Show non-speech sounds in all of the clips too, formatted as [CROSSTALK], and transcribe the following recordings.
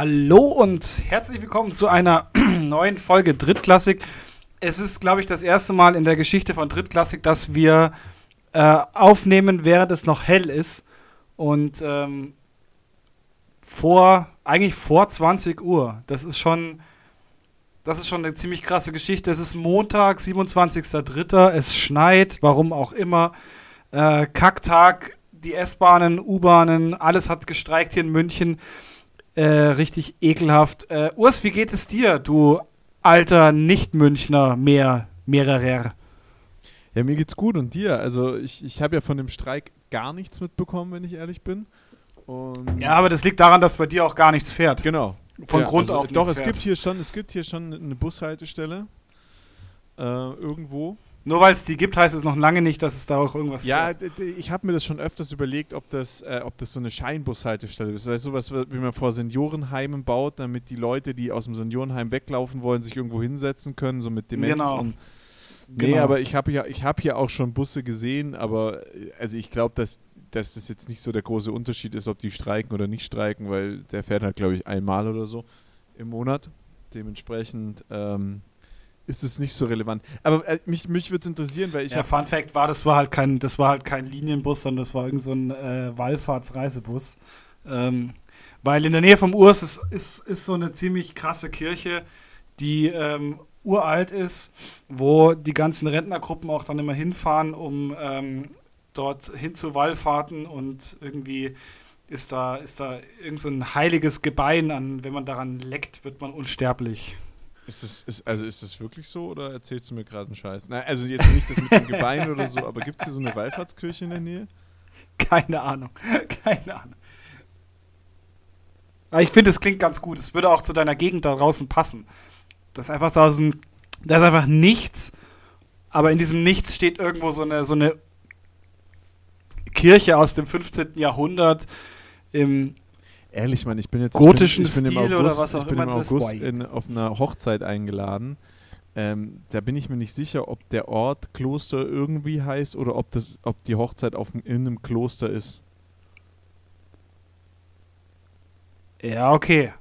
Hallo und herzlich willkommen zu einer [CLEARS THROAT] neuen Folge Drittklassik. Es ist, glaube ich, das erste Mal in der Geschichte von Drittklassik, dass wir äh, aufnehmen, während es noch hell ist. Und ähm, vor, eigentlich vor 20 Uhr. Das ist schon, das ist schon eine ziemlich krasse Geschichte. Es ist Montag, 27.03. Es schneit, warum auch immer. Äh, Kacktag, die S-Bahnen, U-Bahnen, alles hat gestreikt hier in München. Äh, richtig ekelhaft. Äh, Urs, wie geht es dir, du alter Nicht-Münchner mehr, mehrerer? Ja, mir geht's gut und dir? Also ich, ich habe ja von dem Streik gar nichts mitbekommen, wenn ich ehrlich bin. Und ja, aber das liegt daran, dass bei dir auch gar nichts fährt. Genau. Von ja, Grund also, auf. Doch, es fährt. gibt hier schon, es gibt hier schon eine Bushaltestelle äh, irgendwo. Nur weil es die gibt, heißt es noch lange nicht, dass es da auch irgendwas ja, fährt. Ja, ich habe mir das schon öfters überlegt, ob das, äh, ob das so eine Scheinbushaltestelle ist. Weißt du, sowas, wie man vor Seniorenheimen baut, damit die Leute, die aus dem Seniorenheim weglaufen wollen, sich irgendwo hinsetzen können, so mit Demenz genau. und Nee, genau. aber ich habe ja, hab hier auch schon Busse gesehen, aber also ich glaube, dass, dass das jetzt nicht so der große Unterschied ist, ob die streiken oder nicht streiken, weil der fährt halt, glaube ich, einmal oder so im Monat. Dementsprechend ähm, ist es nicht so relevant. Aber äh, mich, mich würde es interessieren, weil ich. Ja, Fun Fact war, das war halt kein, das war halt kein Linienbus, sondern das war irgend so ein äh, Wallfahrtsreisebus. Ähm, weil in der Nähe vom Urs ist, ist, ist so eine ziemlich krasse Kirche, die ähm, uralt ist, wo die ganzen Rentnergruppen auch dann immer hinfahren, um ähm, dort hin zu Wallfahrten und irgendwie ist da, ist da irgend so ein heiliges Gebein an, wenn man daran leckt, wird man unsterblich. Ist das, ist, also ist das wirklich so oder erzählst du mir gerade einen Scheiß? Nein, also jetzt nicht das mit dem Gebein oder so, aber gibt es hier so eine Wallfahrtskirche in der Nähe? [LAUGHS] Keine Ahnung, [LAUGHS] keine Ahnung. Aber ich finde, es klingt ganz gut. Es würde auch zu deiner Gegend da draußen passen. Das ist einfach so ein, da ist einfach nichts, aber in diesem Nichts steht irgendwo so eine, so eine Kirche aus dem 15. Jahrhundert im Ehrlich, Mann, ich bin jetzt gotischen ich bin, ich bin Stil August, oder was auch ich bin immer im August in, auf einer Hochzeit eingeladen. Ähm, da bin ich mir nicht sicher, ob der Ort Kloster irgendwie heißt oder ob, das, ob die Hochzeit auf, in einem Kloster ist. Ja, okay.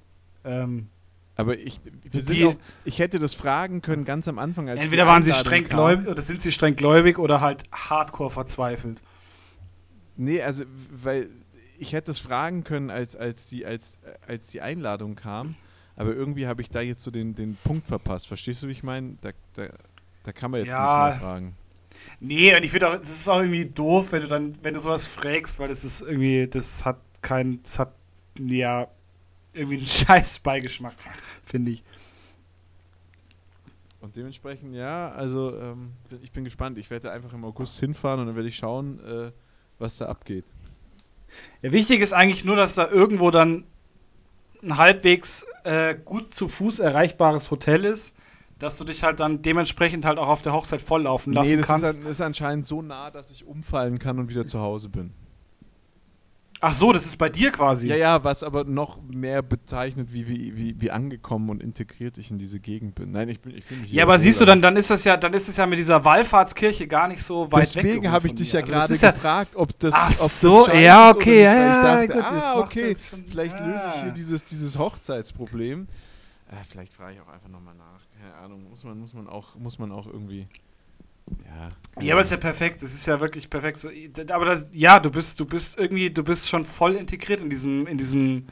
Ähm, aber ich, die, auch, ich hätte das fragen können ganz am Anfang. Entweder waren sie streng gläubig oder sind sie streng gläubig oder halt hardcore verzweifelt. Nee, also, weil ich hätte es fragen können, als, als, die, als, als die Einladung kam. Aber irgendwie habe ich da jetzt so den, den Punkt verpasst. Verstehst du, wie ich meine? Da, da, da kann man jetzt ja, nicht mehr fragen. Nee, und ich finde auch, es ist auch irgendwie doof, wenn du dann, wenn du sowas fragst, weil das ist irgendwie, das hat kein, das hat, ja, irgendwie einen [LAUGHS] scheiß Beigeschmack, finde ich. Und dementsprechend, ja, also ähm, ich bin gespannt. Ich werde einfach im August hinfahren und dann werde ich schauen, äh, was da abgeht. Ja, wichtig ist eigentlich nur, dass da irgendwo dann ein halbwegs äh, gut zu Fuß erreichbares Hotel ist, dass du dich halt dann dementsprechend halt auch auf der Hochzeit volllaufen lassen nee, das kannst. Ist, ist anscheinend so nah, dass ich umfallen kann und wieder zu Hause bin. Ach so, das ist bei dir quasi. Ja, ja, was aber noch mehr bezeichnet, wie, wie, wie, wie angekommen und integriert ich in diese Gegend bin. Nein, ich bin, ich fühle mich Ja, aber siehst du, dann, dann ist das ja, dann ist es ja mit dieser Wallfahrtskirche gar nicht so weit Deswegen weg. Deswegen habe ich dich ja also gerade ja gefragt, ob das. Ach ob so, das ja, okay, ja, ja, ich dachte, ah, okay, vielleicht ja. löse ich hier dieses, dieses Hochzeitsproblem. Äh, vielleicht frage ich auch einfach nochmal nach. Keine Ahnung, muss man, muss man auch, muss man auch irgendwie. Ja. Ja, aber ist ja perfekt. Es ist ja wirklich perfekt. Aber das, ja, du bist, du bist irgendwie, du bist schon voll integriert in diesem, in diesem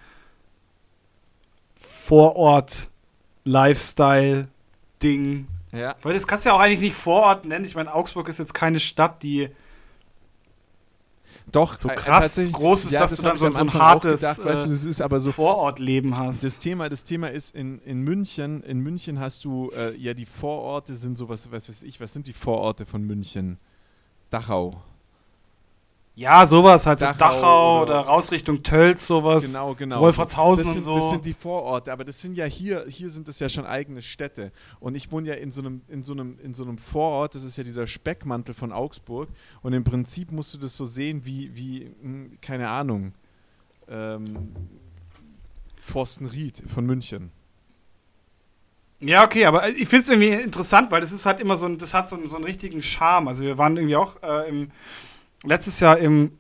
Vorort-Lifestyle-Ding. Ja. Weil das kannst du ja auch eigentlich nicht Vorort nennen. Ich meine, Augsburg ist jetzt keine Stadt, die doch so äh, krass äh, groß ist, ja, dass das du dann so, so ein hartes gedacht, weißt du, das ist aber so Vorortleben hast. Das Thema, das Thema ist in, in München, in München hast du äh, ja die Vororte sind sowas, was weiß ich, was sind die Vororte von München? Dachau. Ja, sowas halt, Dachau, so Dachau oder, oder, raus Richtung Tölz, sowas. Genau, genau. Wolfratshausen sind, und so. Das sind die Vororte, aber das sind ja hier, hier sind es ja schon eigene Städte. Und ich wohne ja in so einem, in so einem, in so einem Vorort, das ist ja dieser Speckmantel von Augsburg. Und im Prinzip musst du das so sehen wie, wie hm, keine Ahnung, ähm, Forstenried von München. Ja, okay, aber ich finde es irgendwie interessant, weil das ist halt immer so ein, das hat so einen, so einen richtigen Charme. Also wir waren irgendwie auch äh, im letztes Jahr im,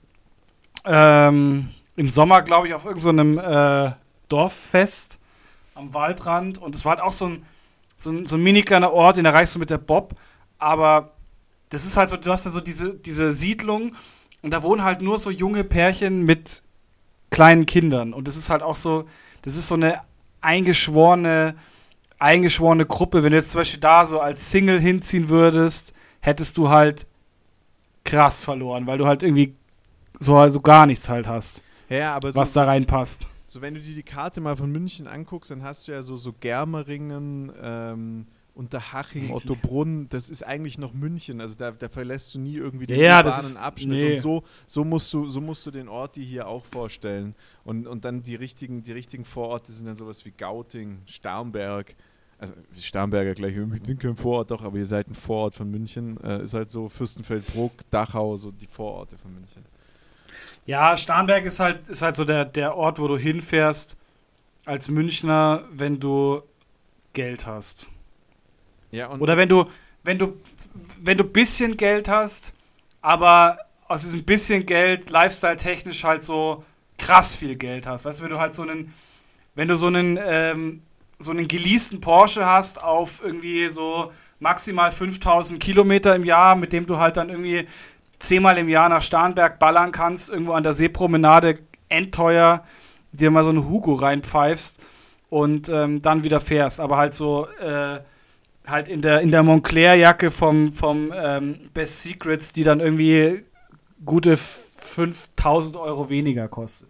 ähm, im Sommer, glaube ich, auf irgendeinem so Dorffest am Waldrand. Und es war halt auch so ein, so ein, so ein mini kleiner Ort, den erreichst du mit der Bob, aber das ist halt so, du hast ja so diese, diese Siedlung. Und da wohnen halt nur so junge Pärchen mit kleinen Kindern. Und das ist halt auch so, das ist so eine eingeschworene, eingeschworene Gruppe. Wenn du jetzt zum Beispiel da so als Single hinziehen würdest, hättest du halt krass verloren, weil du halt irgendwie so also gar nichts halt hast, ja, aber was so, da reinpasst. So, wenn du dir die Karte mal von München anguckst, dann hast du ja so, so Germeringen, ähm, Unterhaching, Ottobrunn, das ist eigentlich noch München. Also da, da verlässt du nie irgendwie den ja, urbanen ist, Abschnitt. Nee. Und so, so, musst du, so musst du den Ort dir hier auch vorstellen. Und, und dann die richtigen, die richtigen Vororte sind dann sowas wie Gauting, Starnberg. Also Starnberger gleich irgendwie kein Vorort, doch, aber ihr seid ein Vorort von München. Äh, ist halt so Fürstenfeldbruck, Dachau, so die Vororte von München. Ja, Starnberg ist halt, ist halt so der, der Ort, wo du hinfährst als Münchner, wenn du Geld hast. Ja, Oder wenn du, wenn du, wenn du bisschen Geld hast, aber aus diesem bisschen Geld, lifestyle-technisch halt so krass viel Geld hast. Weißt du, wenn du halt so einen, wenn du so einen, ähm, so einen geleasten Porsche hast auf irgendwie so maximal 5000 Kilometer im Jahr, mit dem du halt dann irgendwie zehnmal im Jahr nach Starnberg ballern kannst, irgendwo an der Seepromenade endteuer dir mal so einen Hugo reinpfeifst und ähm, dann wieder fährst. Aber halt so, äh, halt in der, in der Montclair-Jacke vom, vom ähm, Best Secrets, die dann irgendwie gute 5000 Euro weniger kostet.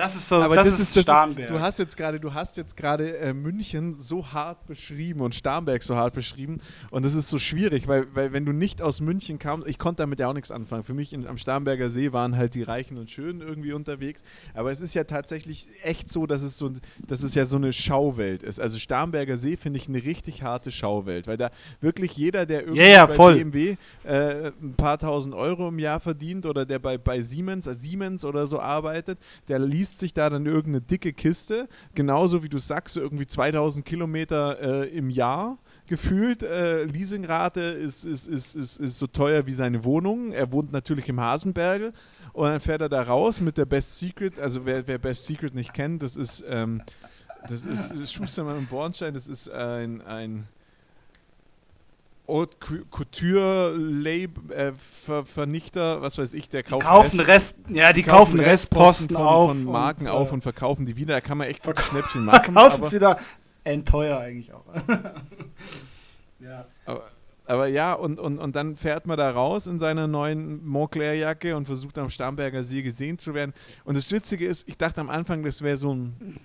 Das ist so, Aber das, das ist das Starnberg. du hast jetzt gerade, du hast jetzt gerade äh, München so hart beschrieben und Starnberg so hart beschrieben und das ist so schwierig, weil, weil wenn du nicht aus München kamst, ich konnte damit ja auch nichts anfangen. Für mich in, am Starnberger See waren halt die Reichen und Schönen irgendwie unterwegs, aber es ist ja tatsächlich echt so, dass es so, dass es ja so eine Schauwelt ist. Also Starnberger See finde ich eine richtig harte Schauwelt, weil da wirklich jeder, der irgendwie Ja, ja, bei voll. BMW äh, ein paar tausend Euro im Jahr verdient oder der bei, bei Siemens, äh, Siemens oder so arbeitet, der liest sich da dann irgendeine dicke Kiste, genauso wie du sagst, irgendwie 2000 Kilometer äh, im Jahr gefühlt. Äh, Leasingrate ist, ist, ist, ist, ist so teuer wie seine Wohnung. Er wohnt natürlich im Hasenbergel und dann fährt er da raus mit der Best Secret. Also wer, wer Best Secret nicht kennt, das ist, ähm, das ist, ist Schustermann und Bornstein, das ist ein, ein Haute Couture Lab, äh, was weiß ich, der die kauft kaufen Rest- Rest, ja, die kaufen Restposten von, auf. von Marken und, auf äh, und verkaufen die wieder. Da kann man echt gute Schnäppchen machen. Verkaufen sie wieder endteuer eigentlich auch. [LAUGHS] ja. aber, aber ja, und, und, und dann fährt man da raus in seiner neuen Montclair-Jacke und versucht am Starnberger See gesehen zu werden. Und das Witzige ist, ich dachte am Anfang, das wäre so ein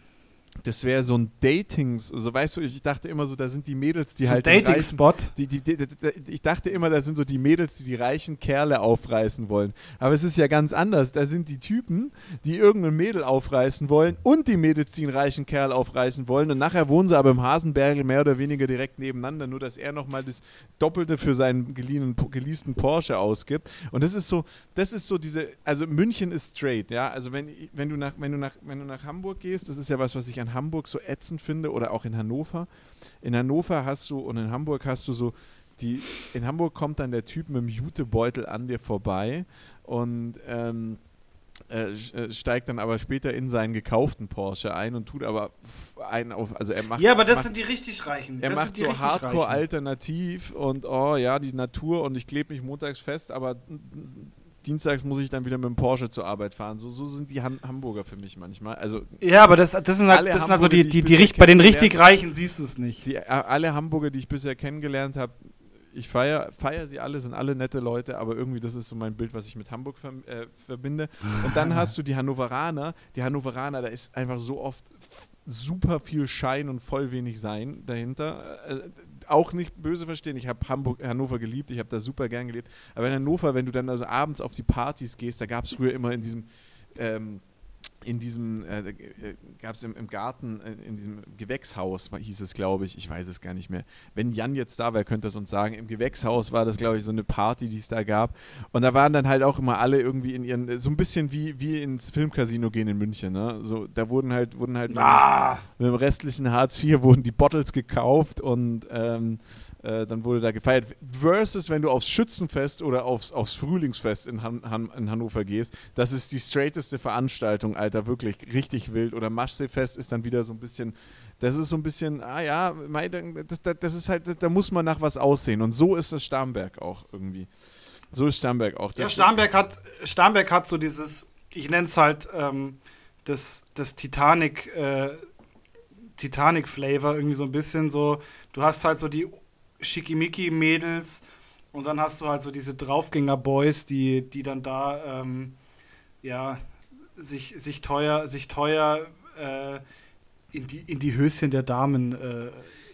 das wäre so ein Datings, also weißt du, ich dachte immer so, da sind die Mädels, die so halt Dating-Spot. ich dachte immer, das sind so die Mädels, die die reichen Kerle aufreißen wollen. Aber es ist ja ganz anders. Da sind die Typen, die irgendein Mädel aufreißen wollen und die Mädels, die einen reichen Kerl aufreißen wollen. Und nachher wohnen sie aber im Hasenbergel mehr oder weniger direkt nebeneinander, nur dass er nochmal das Doppelte für seinen geliehenen, geleasten Porsche ausgibt. Und das ist so, das ist so diese, also München ist straight, ja. Also wenn, wenn, du nach, wenn, du nach, wenn du nach Hamburg gehst, das ist ja was, was ich an Hamburg so ätzend finde, oder auch in Hannover. In Hannover hast du und in Hamburg hast du so die, in Hamburg kommt dann der Typ mit dem Jutebeutel an dir vorbei und ähm, äh, äh, steigt dann aber später in seinen gekauften Porsche ein und tut aber einen auf, also er macht Ja, aber das macht, sind die richtig Reichen. er das macht so richtig Hardcore Reichen. alternativ und oh ja, die Natur und ich klebe mich montags fest, aber dienstags muss ich dann wieder mit dem Porsche zur Arbeit fahren. So, so sind die Han Hamburger für mich manchmal. Also Ja, aber das, das sind halt, das sind also die, die die, die, bei den richtig Reichen siehst du es nicht. die, äh, alle Hamburger, die ich bisher kennengelernt habe, ich feiere feier sie alle, sind alle nette Leute, aber irgendwie das ist so mein Bild, was ich mit Hamburg ver äh, verbinde. Und dann [LAUGHS] hast du die Hannoveraner. Die Hannoveraner, da ist einfach so oft super viel Schein und voll wenig Sein dahinter. Auch nicht böse verstehen, ich habe Hamburg, Hannover geliebt, ich habe da super gern gelebt. Aber in Hannover, wenn du dann also abends auf die Partys gehst, da gab es früher immer in diesem ähm, in diesem, äh, äh, gab es im, im Garten, äh, in diesem Gewächshaus, hieß es, glaube ich, ich weiß es gar nicht mehr. Wenn Jan jetzt da wäre, könnte er es uns sagen. Im Gewächshaus war das, glaube ich, so eine Party, die es da gab. Und da waren dann halt auch immer alle irgendwie in ihren, so ein bisschen wie, wie ins Filmcasino gehen in München. Ne? So, da wurden halt, wurden halt Ah, mit dem restlichen Hartz IV wurden die Bottles gekauft und ähm, Äh, dann wurde da gefeiert. Versus, wenn du aufs Schützenfest oder aufs, aufs Frühlingsfest in, Han Han in Hannover gehst, das ist die straighteste Veranstaltung, Alter, wirklich richtig wild. Oder Maschseefest ist dann wieder so ein bisschen, das ist so ein bisschen, ah ja, das, das ist halt, da muss man nach was aussehen. Und so ist das Starnberg auch irgendwie. So ist Starnberg auch. Ja, Starnberg hat, Starnberg hat so dieses, ich nenne es halt ähm, das, das Titanic, äh, Titanic-Flavor, irgendwie so ein bisschen so. Du hast halt so die Schickimicki-Mädels und dann hast du halt so diese Draufgänger-Boys, die, die dann da ähm, ja, sich, sich teuer, sich teuer äh, in, die, in die Höschen der Damen äh,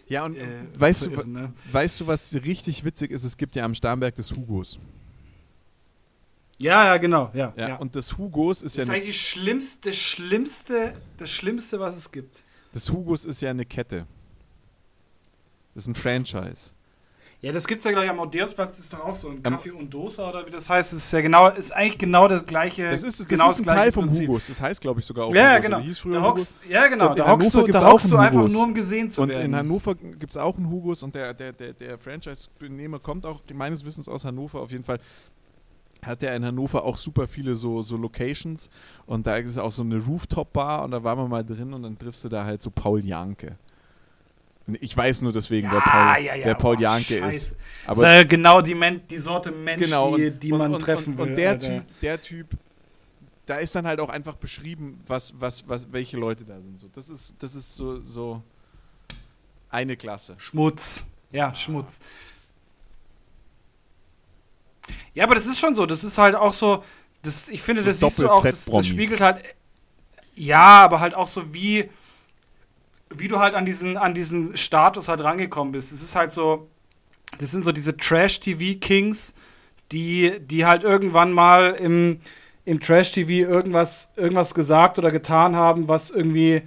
ja, und äh, weißt, du, irren, ne? weißt du, was richtig witzig ist? Es gibt ja am Starnberg des Hugos. Ja, ja, genau, ja. ja, ja. Und das Hugos ist das ja. Das ist eigentlich schlimmste, das Schlimmste, das Schlimmste, was es gibt. Das Hugos ist ja eine Kette. Das ist ein Franchise. Ja, das gibt es ja gleich am Odeonsplatz, ist doch auch so ein Kaffee und Dosa oder wie das heißt. Das ist ja genau, ist eigentlich genau das gleiche. Das ist, das genau ist ein das Teil vom Prinzip. Hugos. Das heißt, glaube ich, sogar auch. Ja, Hugos. genau. Hieß früher da hockst, ja, genau. Da hockst du, da hockst du einfach nur, um gesehen zu und werden. Und in Hannover gibt es auch einen Hugos und der, der, der, der Franchise-Benehmer kommt auch meines Wissens aus Hannover auf jeden Fall hat er in Hannover auch super viele so, so Locations und da ist auch so eine Rooftop-Bar und da waren wir mal drin und dann triffst du da halt so Paul Janke. Ich weiß nur deswegen, ja, wer Paul, ja, ja, wer Paul oh, Janke Scheiße. ist. Aber das ist genau die, Men die Sorte Mensch, genau, die, die und, man und, treffen und, will. Und der Typ, der Typ, da ist dann halt auch einfach beschrieben, was, was, was, welche Leute da sind. So, das ist, das ist so, so eine Klasse. Schmutz. Ja, Schmutz. Ja, aber das ist schon so. Das ist halt auch so. Das, ich finde, so das siehst du auch. Das, das spiegelt halt. Ja, aber halt auch so, wie, wie du halt an diesen, an diesen Status halt rangekommen bist. Es ist halt so. Das sind so diese Trash-TV-Kings, die, die halt irgendwann mal im, im Trash-TV irgendwas, irgendwas gesagt oder getan haben, was irgendwie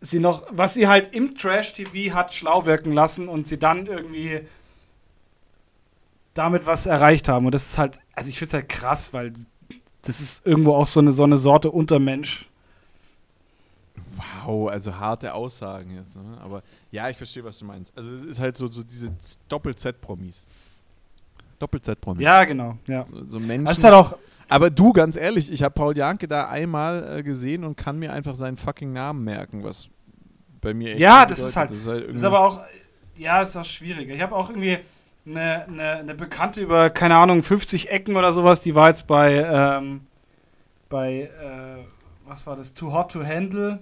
sie noch, was sie halt im Trash-TV hat schlau wirken lassen und sie dann irgendwie damit was erreicht haben. Und das ist halt, also ich finde es halt krass, weil das ist irgendwo auch so eine, so eine Sorte Untermensch. Wow, also harte Aussagen jetzt. Ne? Aber ja, ich verstehe, was du meinst. Also es ist halt so, so diese Doppel-Z-Promis. Doppel-Z-Promis. Ja, genau. Ja. So, so Menschen. Das ist halt auch aber du, ganz ehrlich, ich habe Paul Janke da einmal äh, gesehen und kann mir einfach seinen fucking Namen merken, was bei mir echt Ja, das ist, halt, das ist halt. Das ist aber auch, ja, ist auch schwierig. Ich habe auch irgendwie, eine, eine, eine, Bekannte über, keine Ahnung, 50 Ecken oder sowas, die war jetzt bei, ähm, bei, äh, was war das, Too Hot to Handle.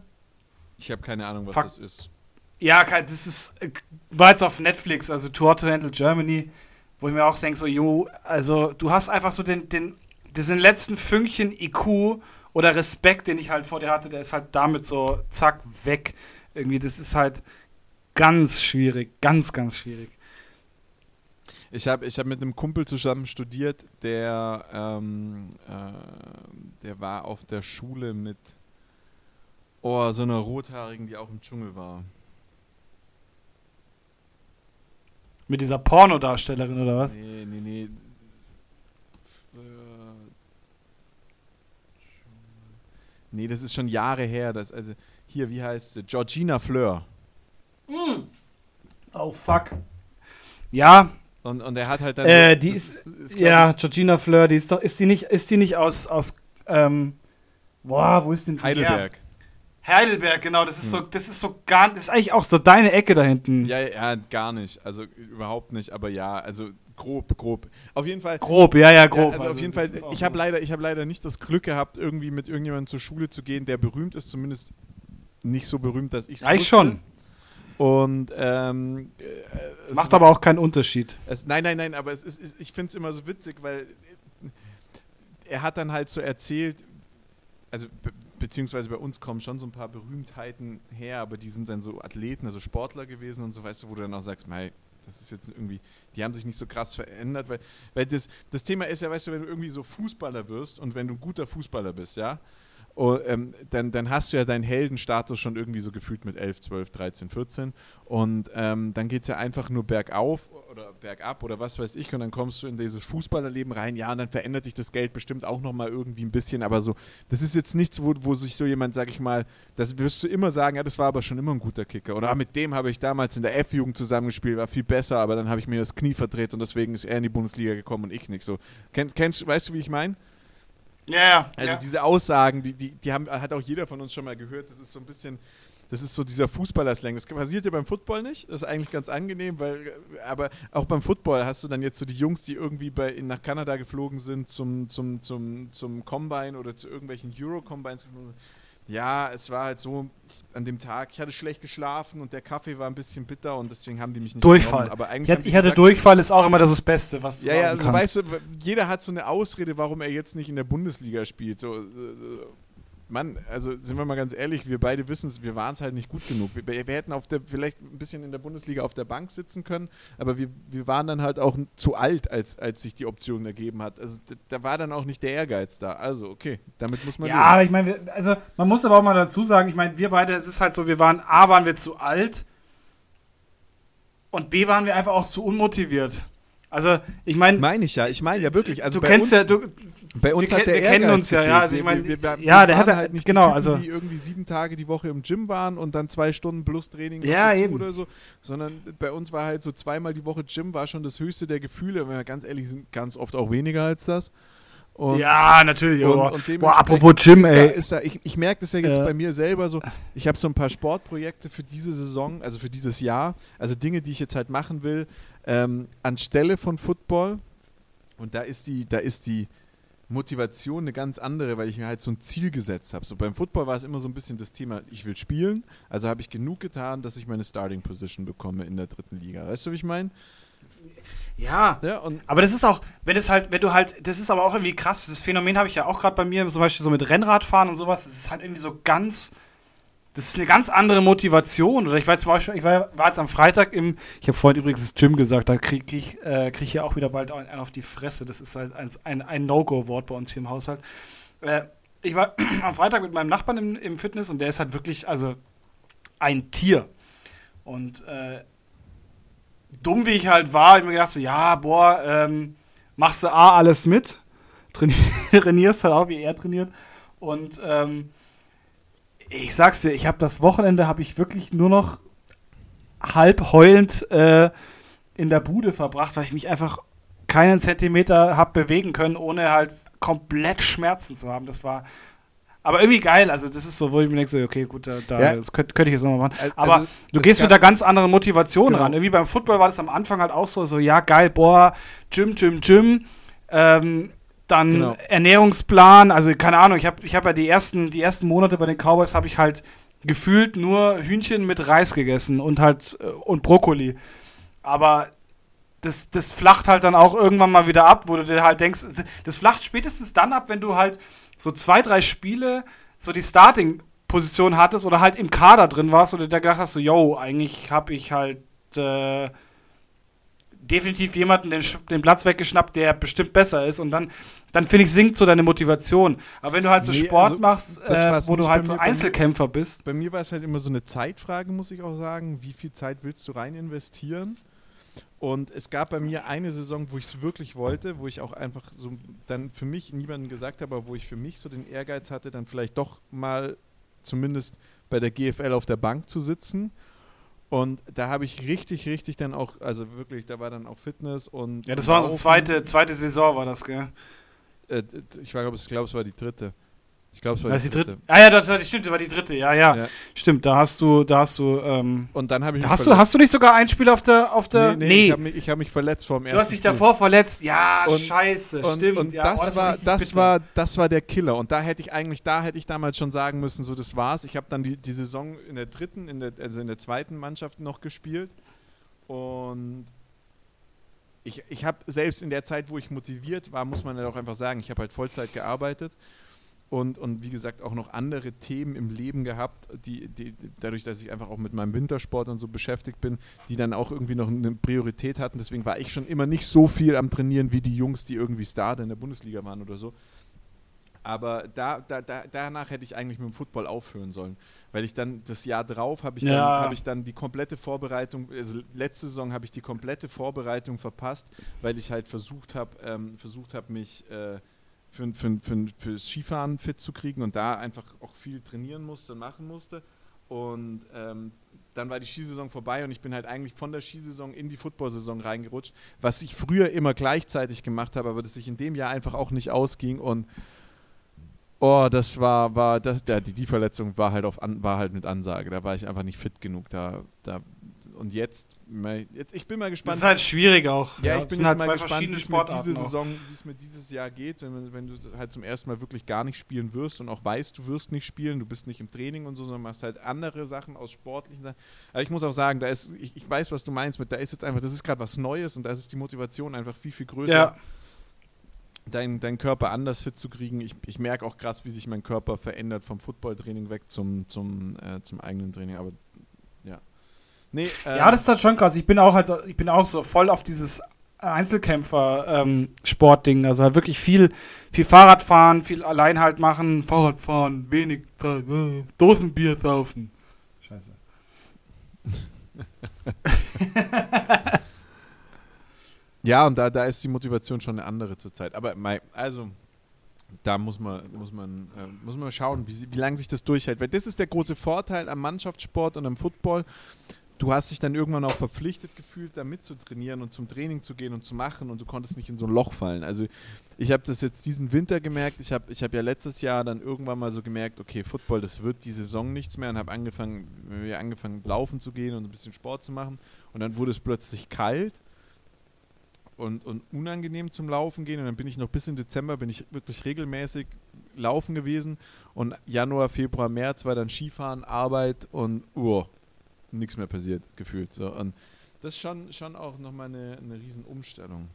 Ich habe keine Ahnung, was Fuck. das ist. Ja, das ist, äh, war jetzt auf Netflix, also Hot to Handle Germany, wo ich mir auch denke, so, jo, also du hast einfach so den, den, diesen letzten Fünkchen IQ oder Respekt, den ich halt vor dir hatte, der ist halt damit so, zack, weg. Irgendwie, das ist halt ganz schwierig, ganz, ganz schwierig. Ich habe ich hab mit einem Kumpel zusammen studiert, der, ähm, äh, der war auf der Schule mit oh, so einer Rothaarigen, die auch im Dschungel war. Mit dieser Pornodarstellerin oder was? Nee, nee, nee. Nee, das ist schon Jahre her. Das, also, hier, wie heißt sie? Georgina Fleur. Mm. Oh, fuck. Ja, und, und er hat halt dann. Äh, die ist, ist, ist ja, Georgina Fleur, die ist doch, ist sie nicht, ist sie nicht aus, aus, ähm, boah, wo ist denn die Heidelberg. Her? Heidelberg, genau, das ist hm. so, das ist so gar, das ist eigentlich auch so deine Ecke da hinten. Ja, ja, gar nicht, also überhaupt nicht, aber ja, also grob, grob. Auf jeden Fall. Grob, ja, ja, grob. Ja, also, also, auf jeden Fall, ich habe leider, ich habe leider nicht das Glück gehabt, irgendwie mit irgendjemandem zur Schule zu gehen, der berühmt ist, zumindest nicht so berühmt, dass ich es Eigentlich schon. Und ähm, es macht aber auch keinen Unterschied. Es, nein, nein, nein, aber es ist, ich finde es immer so witzig, weil er hat dann halt so erzählt, also beziehungsweise bei uns kommen schon so ein paar Berühmtheiten her, aber die sind dann so Athleten, also Sportler gewesen und so, weißt du, wo du dann auch sagst, mei, das ist jetzt irgendwie, die haben sich nicht so krass verändert, weil, weil das, das Thema ist ja, weißt du, wenn du irgendwie so Fußballer wirst und wenn du ein guter Fußballer bist, ja, und, ähm, dann, dann hast du ja deinen Heldenstatus schon irgendwie so gefühlt mit 11, 12, 13, 14 und ähm, dann geht es ja einfach nur bergauf oder bergab oder was weiß ich. Und dann kommst du in dieses Fußballerleben rein, ja und dann verändert dich das Geld bestimmt auch nochmal irgendwie ein bisschen, aber so, das ist jetzt nichts, wo, wo sich so jemand, sag ich mal, das wirst du immer sagen, ja das war aber schon immer ein guter Kicker. Oder ah, mit dem habe ich damals in der F-Jugend zusammengespielt, war viel besser, aber dann habe ich mir das Knie verdreht und deswegen ist er in die Bundesliga gekommen und ich nicht. So. Kennst, kennst weißt du, wie ich meine? Ja, yeah, Also yeah. diese Aussagen, die, die, die haben, hat auch jeder von uns schon mal gehört. Das ist so ein bisschen, das ist so dieser Fußballerslang. Das passiert ja beim Football nicht. Das ist eigentlich ganz angenehm, weil, aber auch beim Football hast du dann jetzt so die Jungs, die irgendwie bei, nach Kanada geflogen sind zum, zum, zum, zum Combine oder zu irgendwelchen Euro-Combines geflogen sind ja, es war halt so ich, an dem Tag, ich hatte schlecht geschlafen und der Kaffee war ein bisschen bitter und deswegen haben die mich nicht Durchfall. Genommen, aber eigentlich ich, hatte, ich hatte gesagt, Durchfall ist auch immer das Beste, was du Ja, ja, also kannst. weißt du, jeder hat so eine Ausrede, warum er jetzt nicht in der Bundesliga spielt. So, äh, Mann, also sind wir mal ganz ehrlich, wir beide wissen es, wir waren es halt nicht gut genug. Wir, wir, hätten auf der, vielleicht ein bisschen in der Bundesliga auf der Bank sitzen können, aber wir, wir waren dann halt auch zu alt, als, als sich die Option ergeben hat. Also da war dann auch nicht der Ehrgeiz da. Also, okay, damit muss man. Ja, aber ich meine, also man muss aber auch mal dazu sagen, ich meine, wir beide, es ist halt so, wir waren, A, waren wir zu alt und B, waren wir einfach auch zu unmotiviert. Also, ich meine. Meine ich ja, ich meine ja wirklich. Also du kennst ja, du, bei uns wir, hat der wir kennen uns gefehlt. ja, ja, also ich meine, wir, wir, ja, der hat halt nicht genau, die Typen, also die irgendwie sieben Tage die Woche im Gym waren und dann zwei Stunden plus Training ja, eben. oder so, sondern bei uns war halt so zweimal die Woche Gym war schon das höchste der Gefühle. Wenn wir ganz ehrlich sind, ganz oft auch weniger als das. Und ja, natürlich. Und, und Boah, apropos Gym, ey. Da, ist da, ich ich merke das ja jetzt äh. bei mir selber so. Ich habe so ein paar Sportprojekte für diese Saison, also für dieses Jahr. Also Dinge, die ich jetzt halt machen will, ähm, anstelle von Football. Und da ist die, da ist die Motivation eine ganz andere, weil ich mir halt so ein Ziel gesetzt habe. So beim Football war es immer so ein bisschen das Thema, ich will spielen, also habe ich genug getan, dass ich meine Starting Position bekomme in der dritten Liga. Weißt du, wie ich meine? Ja, ja aber das ist auch, wenn es halt, wenn du halt, das ist aber auch irgendwie krass. Das Phänomen habe ich ja auch gerade bei mir, zum Beispiel so mit Rennradfahren und sowas. Das ist halt irgendwie so ganz, das ist eine ganz andere Motivation. Oder ich war zum Beispiel, ich war, war jetzt am Freitag im, ich habe vorhin übrigens das Gym gesagt, da kriege ich, äh, krieg ich ja auch wieder bald einen auf die Fresse. Das ist halt ein, ein, ein No-Go-Wort bei uns hier im Haushalt. Äh, ich war [CLEARS THROAT] am Freitag mit meinem Nachbarn im, im Fitness und der ist halt wirklich, also ein Tier. Und äh, dumm wie ich halt war, ich mir gedacht so, ja, boah, ähm, machst du A alles mit, [LAUGHS] trainierst halt auch, wie er trainiert. Und ähm, ich sag's dir, ich habe das Wochenende habe ich wirklich nur noch halb heulend äh, in der Bude verbracht, weil ich mich einfach keinen Zentimeter habe bewegen können, ohne halt komplett Schmerzen zu haben. Das war aber irgendwie geil. Also, das ist so, wo ich mir denke, so, okay, gut, da, da ja. das könnte könnt ich jetzt nochmal machen. Also, Aber du gehst mit einer ganz anderen Motivation genau. ran. Irgendwie beim Football war das am Anfang halt auch so, so ja, geil, boah, Gym, Gym, Gym. Ähm, dann genau. Ernährungsplan, also keine Ahnung, ich habe ich hab ja die ersten, die ersten Monate bei den Cowboys habe ich halt gefühlt nur Hühnchen mit Reis gegessen und halt äh, und Brokkoli. Aber das, das flacht halt dann auch irgendwann mal wieder ab, wo du dir halt denkst, das flacht spätestens dann ab, wenn du halt so zwei, drei Spiele so die Starting-Position hattest oder halt im Kader drin warst oder da gedacht hast, so, yo, eigentlich habe ich halt äh, definitiv jemanden den, den, Platz weggeschnappt, der bestimmt besser ist und dann, dann finde ich, sinkt so deine Motivation. Aber wenn du halt so nee, Sport also, machst, äh, wo du halt so Einzelkämpfer mir, bist. Bei mir war es halt immer so eine Zeitfrage, muss ich auch sagen. Wie viel Zeit willst du rein investieren? Und es gab bei mir eine Saison, wo ich es wirklich wollte, wo ich auch einfach so dann für mich niemanden gesagt habe, aber wo ich für mich so den Ehrgeiz hatte, dann vielleicht doch mal zumindest bei der GFL auf der Bank zu sitzen und da habe ich richtig, richtig dann auch, also wirklich, da war dann auch Fitness und. Ja, das war unsere zweite, zweite Saison, war das, gell? Äh, ich glaube, glaub, es war die dritte. Ich glaube, es war, war die, dritte. dritte. Ah ja, das, das stimmt, das war die dritte. Ja, ja, ja. Stimmt, da hast du, da hast du. Ähm, und dann habe ich. hast du, hast du nicht sogar ein Spiel auf der, auf der? Nee, nee, nee. ich habe mich, hab mich verletzt vor dem ersten. Du hast dich davor verletzt. Ja, und, scheiße, und, stimmt. Und ja, das, oh, das, war, das war, das war der Killer. Und da hätte ich eigentlich, da hätte ich damals schon sagen müssen, so das war's. Ich habe dann die, die Saison in der dritten, in der, also in der zweiten Mannschaft noch gespielt und ich, ich habe selbst in der Zeit, wo ich motiviert war, muss man ja auch einfach sagen, ich habe halt Vollzeit gearbeitet und, und wie gesagt auch noch andere Themen im Leben gehabt, die, die, dadurch, dass ich einfach auch mit meinem Wintersport und so beschäftigt bin, die dann auch irgendwie noch eine Priorität hatten. Deswegen war ich schon immer nicht so viel am Trainieren wie die Jungs, die irgendwie Star in der Bundesliga waren oder so. Aber da, da, da, danach hätte ich eigentlich mit dem Football aufhören sollen. Weil ich dann das Jahr drauf habe ich, ja. hab ich dann die komplette Vorbereitung, also letzte Saison habe ich die komplette Vorbereitung verpasst, weil ich halt versucht habe, ähm, versucht habe, mich äh, für, für, für, fürs Skifahren fit zu kriegen und da einfach auch viel trainieren musste und machen musste. Und ähm, dann war die Skisaison vorbei und ich bin halt eigentlich von der Skisaison in die Football-Saison reingerutscht, was ich früher immer gleichzeitig gemacht habe, aber das sich in dem Jahr einfach auch nicht ausging und oh, das war, war, das, ja, die, die Verletzung war halt auf war halt mit Ansage. Da war ich einfach nicht fit genug. Da, da und jetzt, jetzt, ich bin mal gespannt. Das ist halt schwierig auch. Ja, ich bin jetzt halt mal gespannt, wie es mir diese Saison, wie es mir dieses Jahr geht, wenn, wenn, du halt zum ersten Mal wirklich gar nicht spielen wirst und auch weißt, du wirst nicht spielen, du bist nicht im Training und so, sondern machst halt andere Sachen aus sportlichen Sachen. Aber ich muss auch sagen, da ist, ich, ich weiß, was du meinst mit, da ist jetzt einfach, das ist gerade was Neues und da ist die Motivation einfach viel, viel größer. Ja. Deinen dein Körper anders fit zu kriegen. Ich, ich merke auch krass, wie sich mein Körper verändert vom Footballtraining weg zum, zum, äh, zum eigenen Training. Aber Nee, äh, ja, das ist halt schon krass. Ich bin auch halt, ich bin auch so voll auf dieses Einzelkämpfer-Sportding. Ähm, also halt wirklich viel, viel Fahrradfahren, viel allein halt machen, Fahrradfahren, wenig Zeit, äh, Dosenbier saufen. Scheiße. [LAUGHS] ja, und da, da ist die Motivation schon eine andere zurzeit. Aber also, da muss man, muss man, äh, muss man schauen, wie, wie lange sich das durchhält. Weil das ist der große Vorteil am Mannschaftssport und am Football du hast dich dann irgendwann auch verpflichtet gefühlt, da mitzutrainieren und zum Training zu gehen und zu machen und du konntest nicht in so ein Loch fallen. Also ich habe das jetzt diesen Winter gemerkt. Ich habe ich hab ja letztes Jahr dann irgendwann mal so gemerkt, okay, Football, das wird die Saison nichts mehr und habe angefangen, angefangen laufen zu gehen und ein bisschen Sport zu machen und dann wurde es plötzlich kalt und, und unangenehm zum Laufen gehen und dann bin ich noch bis in Dezember bin ich wirklich regelmäßig laufen gewesen und Januar, Februar, März war dann Skifahren, Arbeit und uh, nichts mehr passiert, gefühlt. So. Und das ist schon, schon auch nochmal eine, eine Riesenumstellung.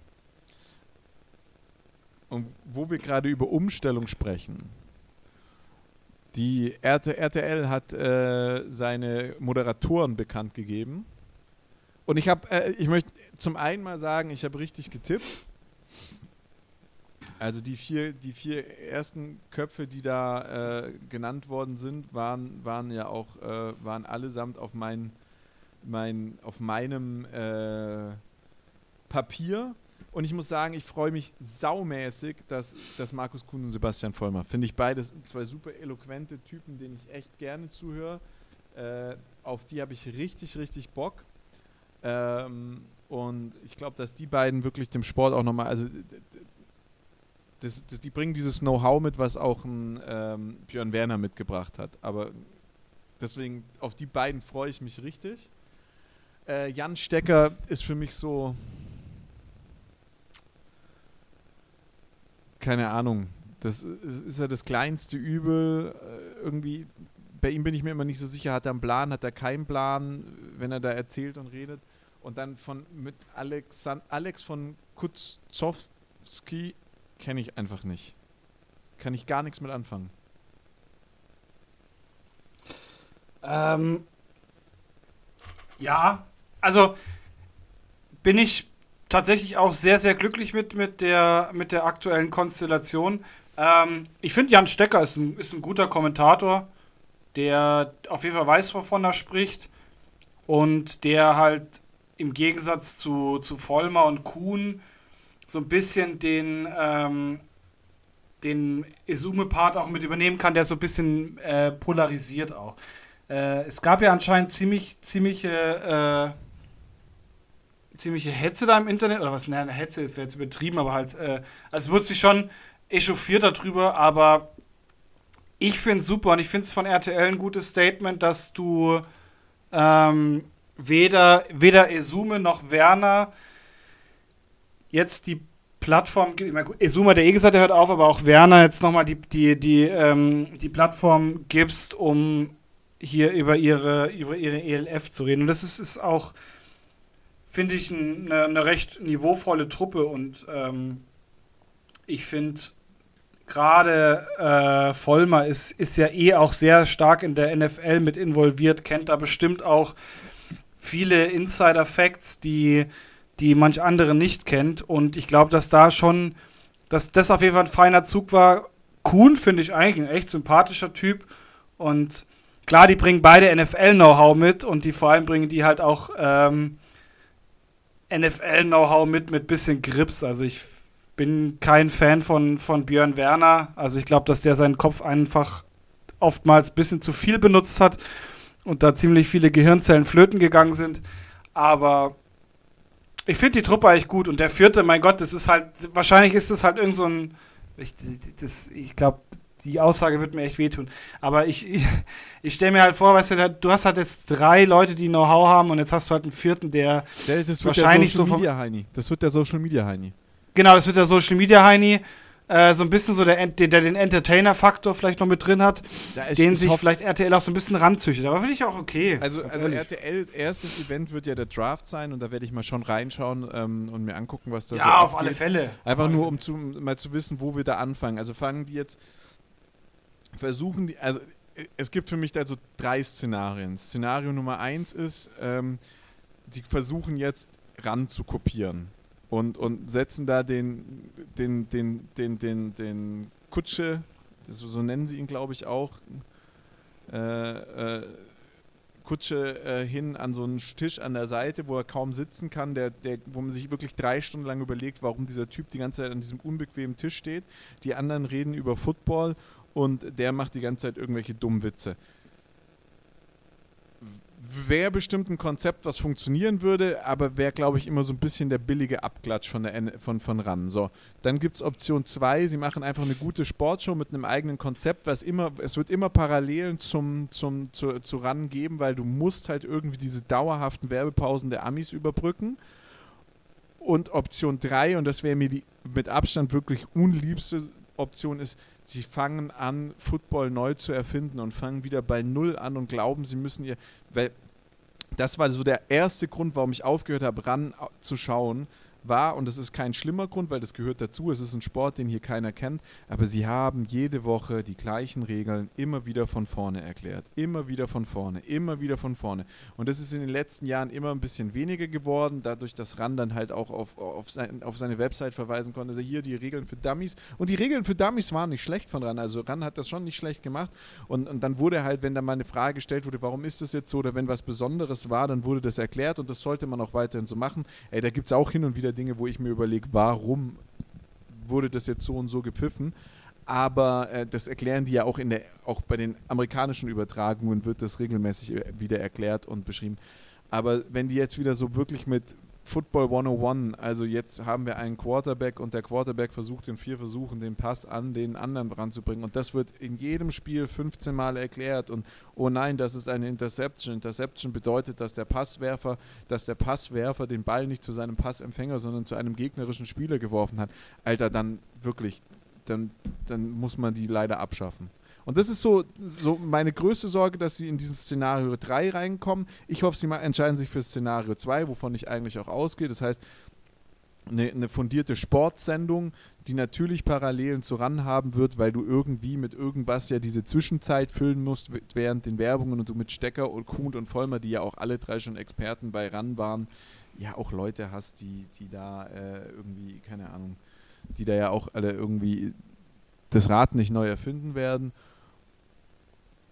Und wo wir gerade über Umstellung sprechen, die RTL hat äh, seine Moderatoren bekannt gegeben. Und ich habe, äh, ich möchte zum einen mal sagen, ich habe richtig getippt. Also die vier, die vier ersten Köpfe, die da äh, genannt worden sind, waren, waren ja auch, äh, waren allesamt auf, mein, mein, auf meinem äh, Papier. Und ich muss sagen, ich freue mich saumäßig, dass, dass Markus Kuhn und Sebastian Vollmer. Finde ich beides zwei super eloquente Typen, denen ich echt gerne zuhöre. Äh, auf die habe ich richtig, richtig Bock. Ähm, und ich glaube, dass die beiden wirklich dem Sport auch nochmal, also das, das, die bringen dieses Know-how mit, was auch ein ähm, Björn Werner mitgebracht hat. Aber deswegen, auf die beiden freue ich mich richtig. Äh, Jan Stecker ist für mich so, keine Ahnung, das ist, ist ja das kleinste Übel. Äh, irgendwie, bei ihm bin ich mir immer nicht so sicher, hat er einen Plan, hat er keinen Plan, wenn er da erzählt und redet. Und dann von mit Alex, Alex von Kutzowski kenne ich einfach nicht. Kann ich gar nichts mit anfangen. Ähm, ja, also bin ich tatsächlich auch sehr, sehr glücklich mit, mit, der, mit der aktuellen Konstellation. Ähm, ich finde, Jan Stecker ist ein, ist ein guter Kommentator, der auf jeden Fall weiß, wovon er spricht und der halt im Gegensatz zu, zu Vollmer und Kuhn so ein bisschen den, ähm, den Esume-Part auch mit übernehmen kann, der so ein bisschen äh, polarisiert auch. Äh, es gab ja anscheinend ziemlich, ziemliche, äh, ziemliche Hetze da im Internet, oder was, naja, Hetze wäre jetzt übertrieben, aber halt, äh, also wurde sich schon echauffiert darüber, aber ich finde es super und ich finde es von RTL ein gutes Statement, dass du ähm, weder, weder Esume noch Werner jetzt die Plattform, meine, Esuma, der eh gesagt, der hört auf, aber auch Werner jetzt nochmal die, die, die, ähm, die Plattform gibst, um hier über ihre, über ihre ELF zu reden. Und das ist, ist auch, finde ich, eine, eine, recht niveauvolle Truppe und ähm, ich finde, gerade äh, Vollmer ist, ist ja eh auch sehr stark in der NFL mit involviert, kennt da bestimmt auch viele Insider-Facts, die die manch andere nicht kennt. Und ich glaube, dass da schon, dass das auf jeden Fall ein feiner Zug war, Kuhn finde ich eigentlich ein echt sympathischer Typ. Und klar, die bringen beide NFL-Know-how mit und die vor allem bringen die halt auch ähm, NFL-Know-how mit, mit bisschen Grips. Also ich bin kein Fan von, von Björn Werner. Also ich glaube, dass der seinen Kopf einfach oftmals ein bisschen zu viel benutzt hat und da ziemlich viele Gehirnzellen flöten gegangen sind. Aber ich finde die Truppe eigentlich gut. Und der vierte, mein Gott, das ist halt, wahrscheinlich ist das halt irgend so ein, ich, ich glaube, die Aussage wird mir echt wehtun. Aber ich, ich, ich stelle mir halt vor, weißt du, du hast halt jetzt drei Leute, die Know-how haben und jetzt hast du halt einen vierten, der, der wahrscheinlich so vom, Media Heini. Das wird der Social Media Heini. Genau, das wird der Social Media Heini. Äh, so ein bisschen so der, der, der den Entertainer-Faktor vielleicht noch mit drin hat, ja, den sich vielleicht RTL auch so ein bisschen ranzüchtet. Aber finde ich auch okay. Also, also RTL erstes Event wird ja der Draft sein und da werde ich mal schon reinschauen ähm, und mir angucken, was da ja, so Ja, auf alle Fälle. Einfach nur, um zu, mal zu wissen, wo wir da anfangen. Also fangen die jetzt, versuchen die, also es gibt für mich da so drei Szenarien. Szenario Nummer eins ist, ähm, die versuchen jetzt ran zu kopieren und, und setzen da den, den, den, den, den, den Kutsche, so, nennen sie ihn, glaube ich, auch, äh, äh, Kutsche äh, hin an so einen Tisch an der Seite, wo er kaum sitzen kann, der, der, wo man sich wirklich drei Stunden lang überlegt, warum dieser Typ die ganze Zeit an diesem unbequemen Tisch steht. Die anderen reden über Football und der macht die ganze Zeit irgendwelche dummen Witze wäre bestimmt ein Konzept, was funktionieren würde, aber wäre, glaube ich, immer so ein bisschen der billige Abklatsch von, der von, von RAN. So, dann gibt es Option 2, sie machen einfach eine gute Sportshow mit einem eigenen Konzept, was immer, es wird immer Parallelen zum, zum, zu, zu RAN geben, weil du musst halt irgendwie diese dauerhaften Werbepausen der Amis überbrücken. Und Option 3, und das wäre mir die mit Abstand wirklich unliebste Option, ist, sie fangen an, Football neu zu erfinden und fangen wieder bei Null an und glauben, sie müssen ihr, weil das war so der erste Grund, warum ich aufgehört habe, ran zu schauen, war, und das ist kein schlimmer Grund, weil das gehört dazu, es ist ein Sport, den hier keiner kennt, aber sie haben jede Woche die gleichen Regeln immer wieder von vorne erklärt. Immer wieder von vorne, immer wieder von vorne. Und das ist in den letzten Jahren immer ein bisschen weniger geworden, dadurch, dass RAN dann halt auch auf, auf, sein, auf seine Website verweisen konnte, also hier die Regeln für Dummies. Und die Regeln für Dummies waren nicht schlecht von RAN, also RAN hat das schon nicht schlecht gemacht. Und, und dann wurde halt, wenn da mal eine Frage gestellt wurde, warum ist das jetzt so, oder wenn was Besonderes war, dann wurde das erklärt und das sollte man auch weiterhin so machen. Ey, da gibt es auch hin und wieder Dinge, wo ich mir überlege, warum wurde das jetzt so und so gepfiffen. Aber äh, das erklären die ja auch in der, auch bei den amerikanischen Übertragungen wird das regelmäßig äh, wieder erklärt und beschrieben. Aber wenn die jetzt wieder so wirklich mit Football 101. Also jetzt haben wir einen Quarterback und der Quarterback versucht in vier Versuchen den Pass an den anderen ranzubringen. Und das wird in jedem Spiel 15 Mal erklärt. Und oh nein, das ist eine Interception. Interception bedeutet, dass der Passwerfer, dass der Passwerfer den Ball nicht zu seinem Passempfänger, sondern zu einem gegnerischen Spieler geworfen hat. Alter, dann wirklich, dann, dann muss man die leider abschaffen. Und das ist so, so meine größte Sorge, dass sie in dieses Szenario 3 reinkommen. Ich hoffe, sie entscheiden sich für Szenario 2, wovon ich eigentlich auch ausgehe. Das heißt, eine, eine, fundierte Sportsendung, die natürlich Parallelen zu ran haben wird, weil du irgendwie mit irgendwas ja diese Zwischenzeit füllen musst während den Werbungen und du mit Stecker und Kuhn und Vollmer, die ja auch alle drei schon Experten bei ran waren, ja auch Leute hast, die, die da äh, irgendwie, keine Ahnung, die da ja auch alle irgendwie das Rad nicht neu erfinden werden.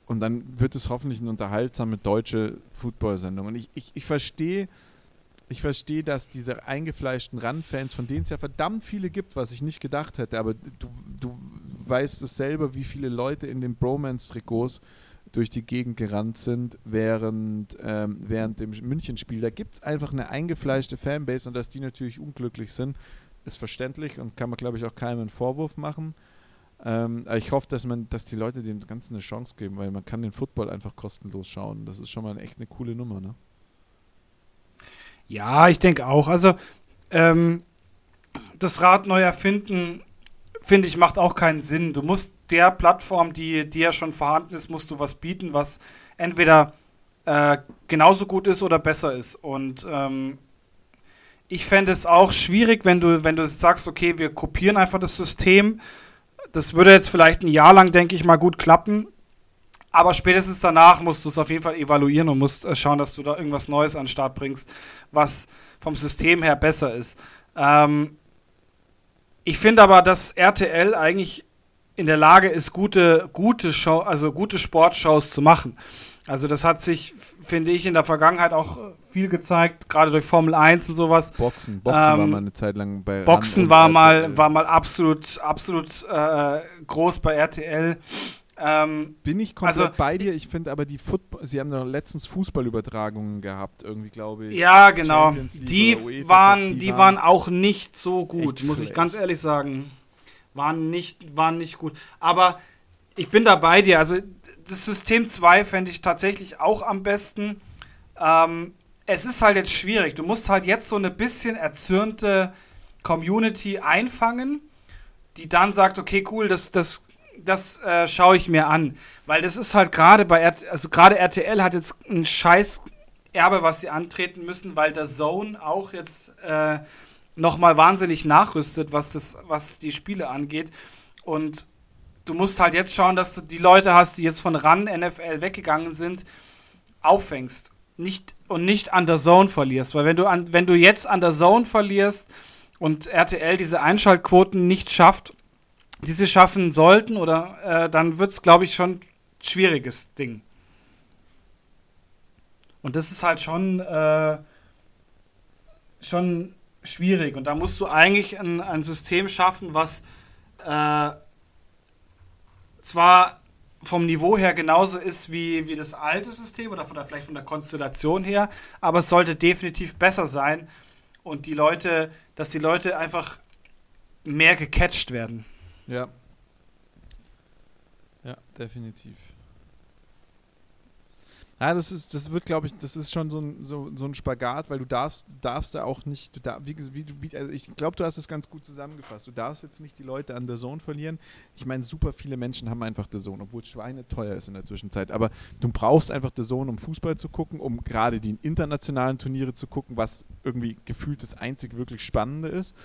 Und dann wird es hoffentlich eine unterhaltsame deutsche Football-Sendung. Und ich, ich, ich verstehe, ich verstehe, dass diese eingefleischten Run-Fans, von denen es ja verdammt viele gibt, was ich nicht gedacht hätte, aber du, du weißt es selber, wie viele Leute in den Bromance-Trikots durch die Gegend gerannt sind während, ähm, während dem Münchenspiel. Da gibt es einfach eine eingefleischte Fanbase und dass die natürlich unglücklich sind, ist verständlich und kann man, glaube ich, auch keinem einen Vorwurf machen. Ähm, ich hoffe, dass man, dass die Leute dem Ganzen eine Chance geben, weil man kann den Football einfach kostenlos schauen. Das ist schon mal echt eine coole Nummer, ne? Ja, ich denke auch. Also ähm, das Rad neu erfinden, finde ich, macht auch keinen Sinn. Du musst der Plattform, die, die ja schon vorhanden ist, musst du was bieten, was entweder äh, genauso gut ist oder besser ist. Und ähm, ich fände es auch schwierig, wenn du, wenn du sagst, okay, wir kopieren einfach das System das würde jetzt vielleicht ein Jahr lang, denke ich mal, gut klappen. Aber spätestens danach musst du es auf jeden Fall evaluieren und musst äh, schauen, dass du da irgendwas Neues an den Start bringst, was vom System her besser ist. Ähm, ich finde aber, dass RTL eigentlich in der Lage ist, gute, gute Show, also gute Sportshows zu machen. Also das hat sich, finde ich, in der Vergangenheit auch viel gezeigt, gerade durch Formel 1 und sowas. Boxen, Boxen ähm, war mal eine Zeit lang bei Boxen war mal, war mal absolut, absolut äh, groß bei RTL. Ähm, Bin ich komplett also, bei dir. Ich finde aber die Football, sie haben doch letztens Fußballübertragungen gehabt, irgendwie glaube ich. Ja, genau. Die waren, die, waren auch nicht so gut, muss ich ganz ehrlich sagen. Waren nicht, waren nicht gut. Aber ich bin da bei dir. Also das System 2 fände ich tatsächlich auch am besten. Ähm, es ist halt jetzt schwierig. Du musst halt jetzt so eine bisschen erzürnte Community einfangen, die dann sagt, okay, cool, das, das das äh, schaue ich mir an. Weil das ist halt gerade bei RTL, also gerade RTL hat jetzt ein scheiß Erbe, was sie antreten müssen, weil der Zone auch jetzt äh, nochmal wahnsinnig nachrüstet, was, das, was die Spiele angeht. Und du musst halt jetzt schauen, dass du die Leute hast, die jetzt von RAN NFL weggegangen sind, auffängst. Nicht, und nicht an der Zone verlierst. Weil wenn du, an, wenn du jetzt an der Zone verlierst und RTL diese Einschaltquoten nicht schafft, die sie schaffen sollten, oder äh, dann wird es, glaube ich, schon ein schwieriges Ding. Und das ist halt schon, äh, schon schwierig. Und da musst du eigentlich ein, ein System schaffen, was äh, zwar vom Niveau her genauso ist wie, wie das alte System oder von der, vielleicht von der Konstellation her, aber es sollte definitiv besser sein und die Leute, dass die Leute einfach mehr gecatcht werden. Ja. Ja, definitiv. Ja, das ist, das wird, glaube ich, das ist schon so ein, so, so ein Spagat, weil du darfst, darfst da auch nicht, du da, wie, wie, also ich glaube, du hast es ganz gut zusammengefasst. Du darfst jetzt nicht die Leute an der Zone verlieren. Ich meine, super viele Menschen haben einfach der Zone, obwohl Schweine teuer ist in der Zwischenzeit. Aber du brauchst einfach der Zone, um Fußball zu gucken, um gerade die internationalen Turniere zu gucken, was irgendwie gefühlt das einzig wirklich Spannende ist.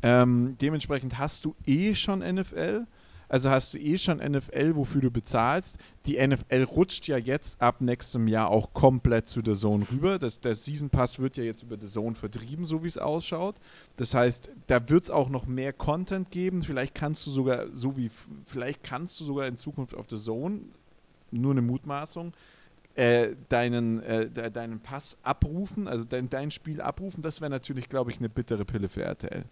Ähm, dementsprechend hast du eh schon NFL also hast du eh schon NFL, wofür du bezahlst. Die NFL rutscht ja jetzt ab nächstem Jahr auch komplett zu der Zone rüber. Das, der Season Pass wird ja jetzt über die Zone vertrieben, so wie es ausschaut. Das heißt, da wird es auch noch mehr Content geben. Vielleicht kannst du sogar, so wie, vielleicht kannst du sogar in Zukunft auf der Zone, nur eine Mutmaßung, äh, deinen, äh, de, deinen Pass abrufen, also dein, dein Spiel abrufen. Das wäre natürlich, glaube ich, eine bittere Pille für RTL.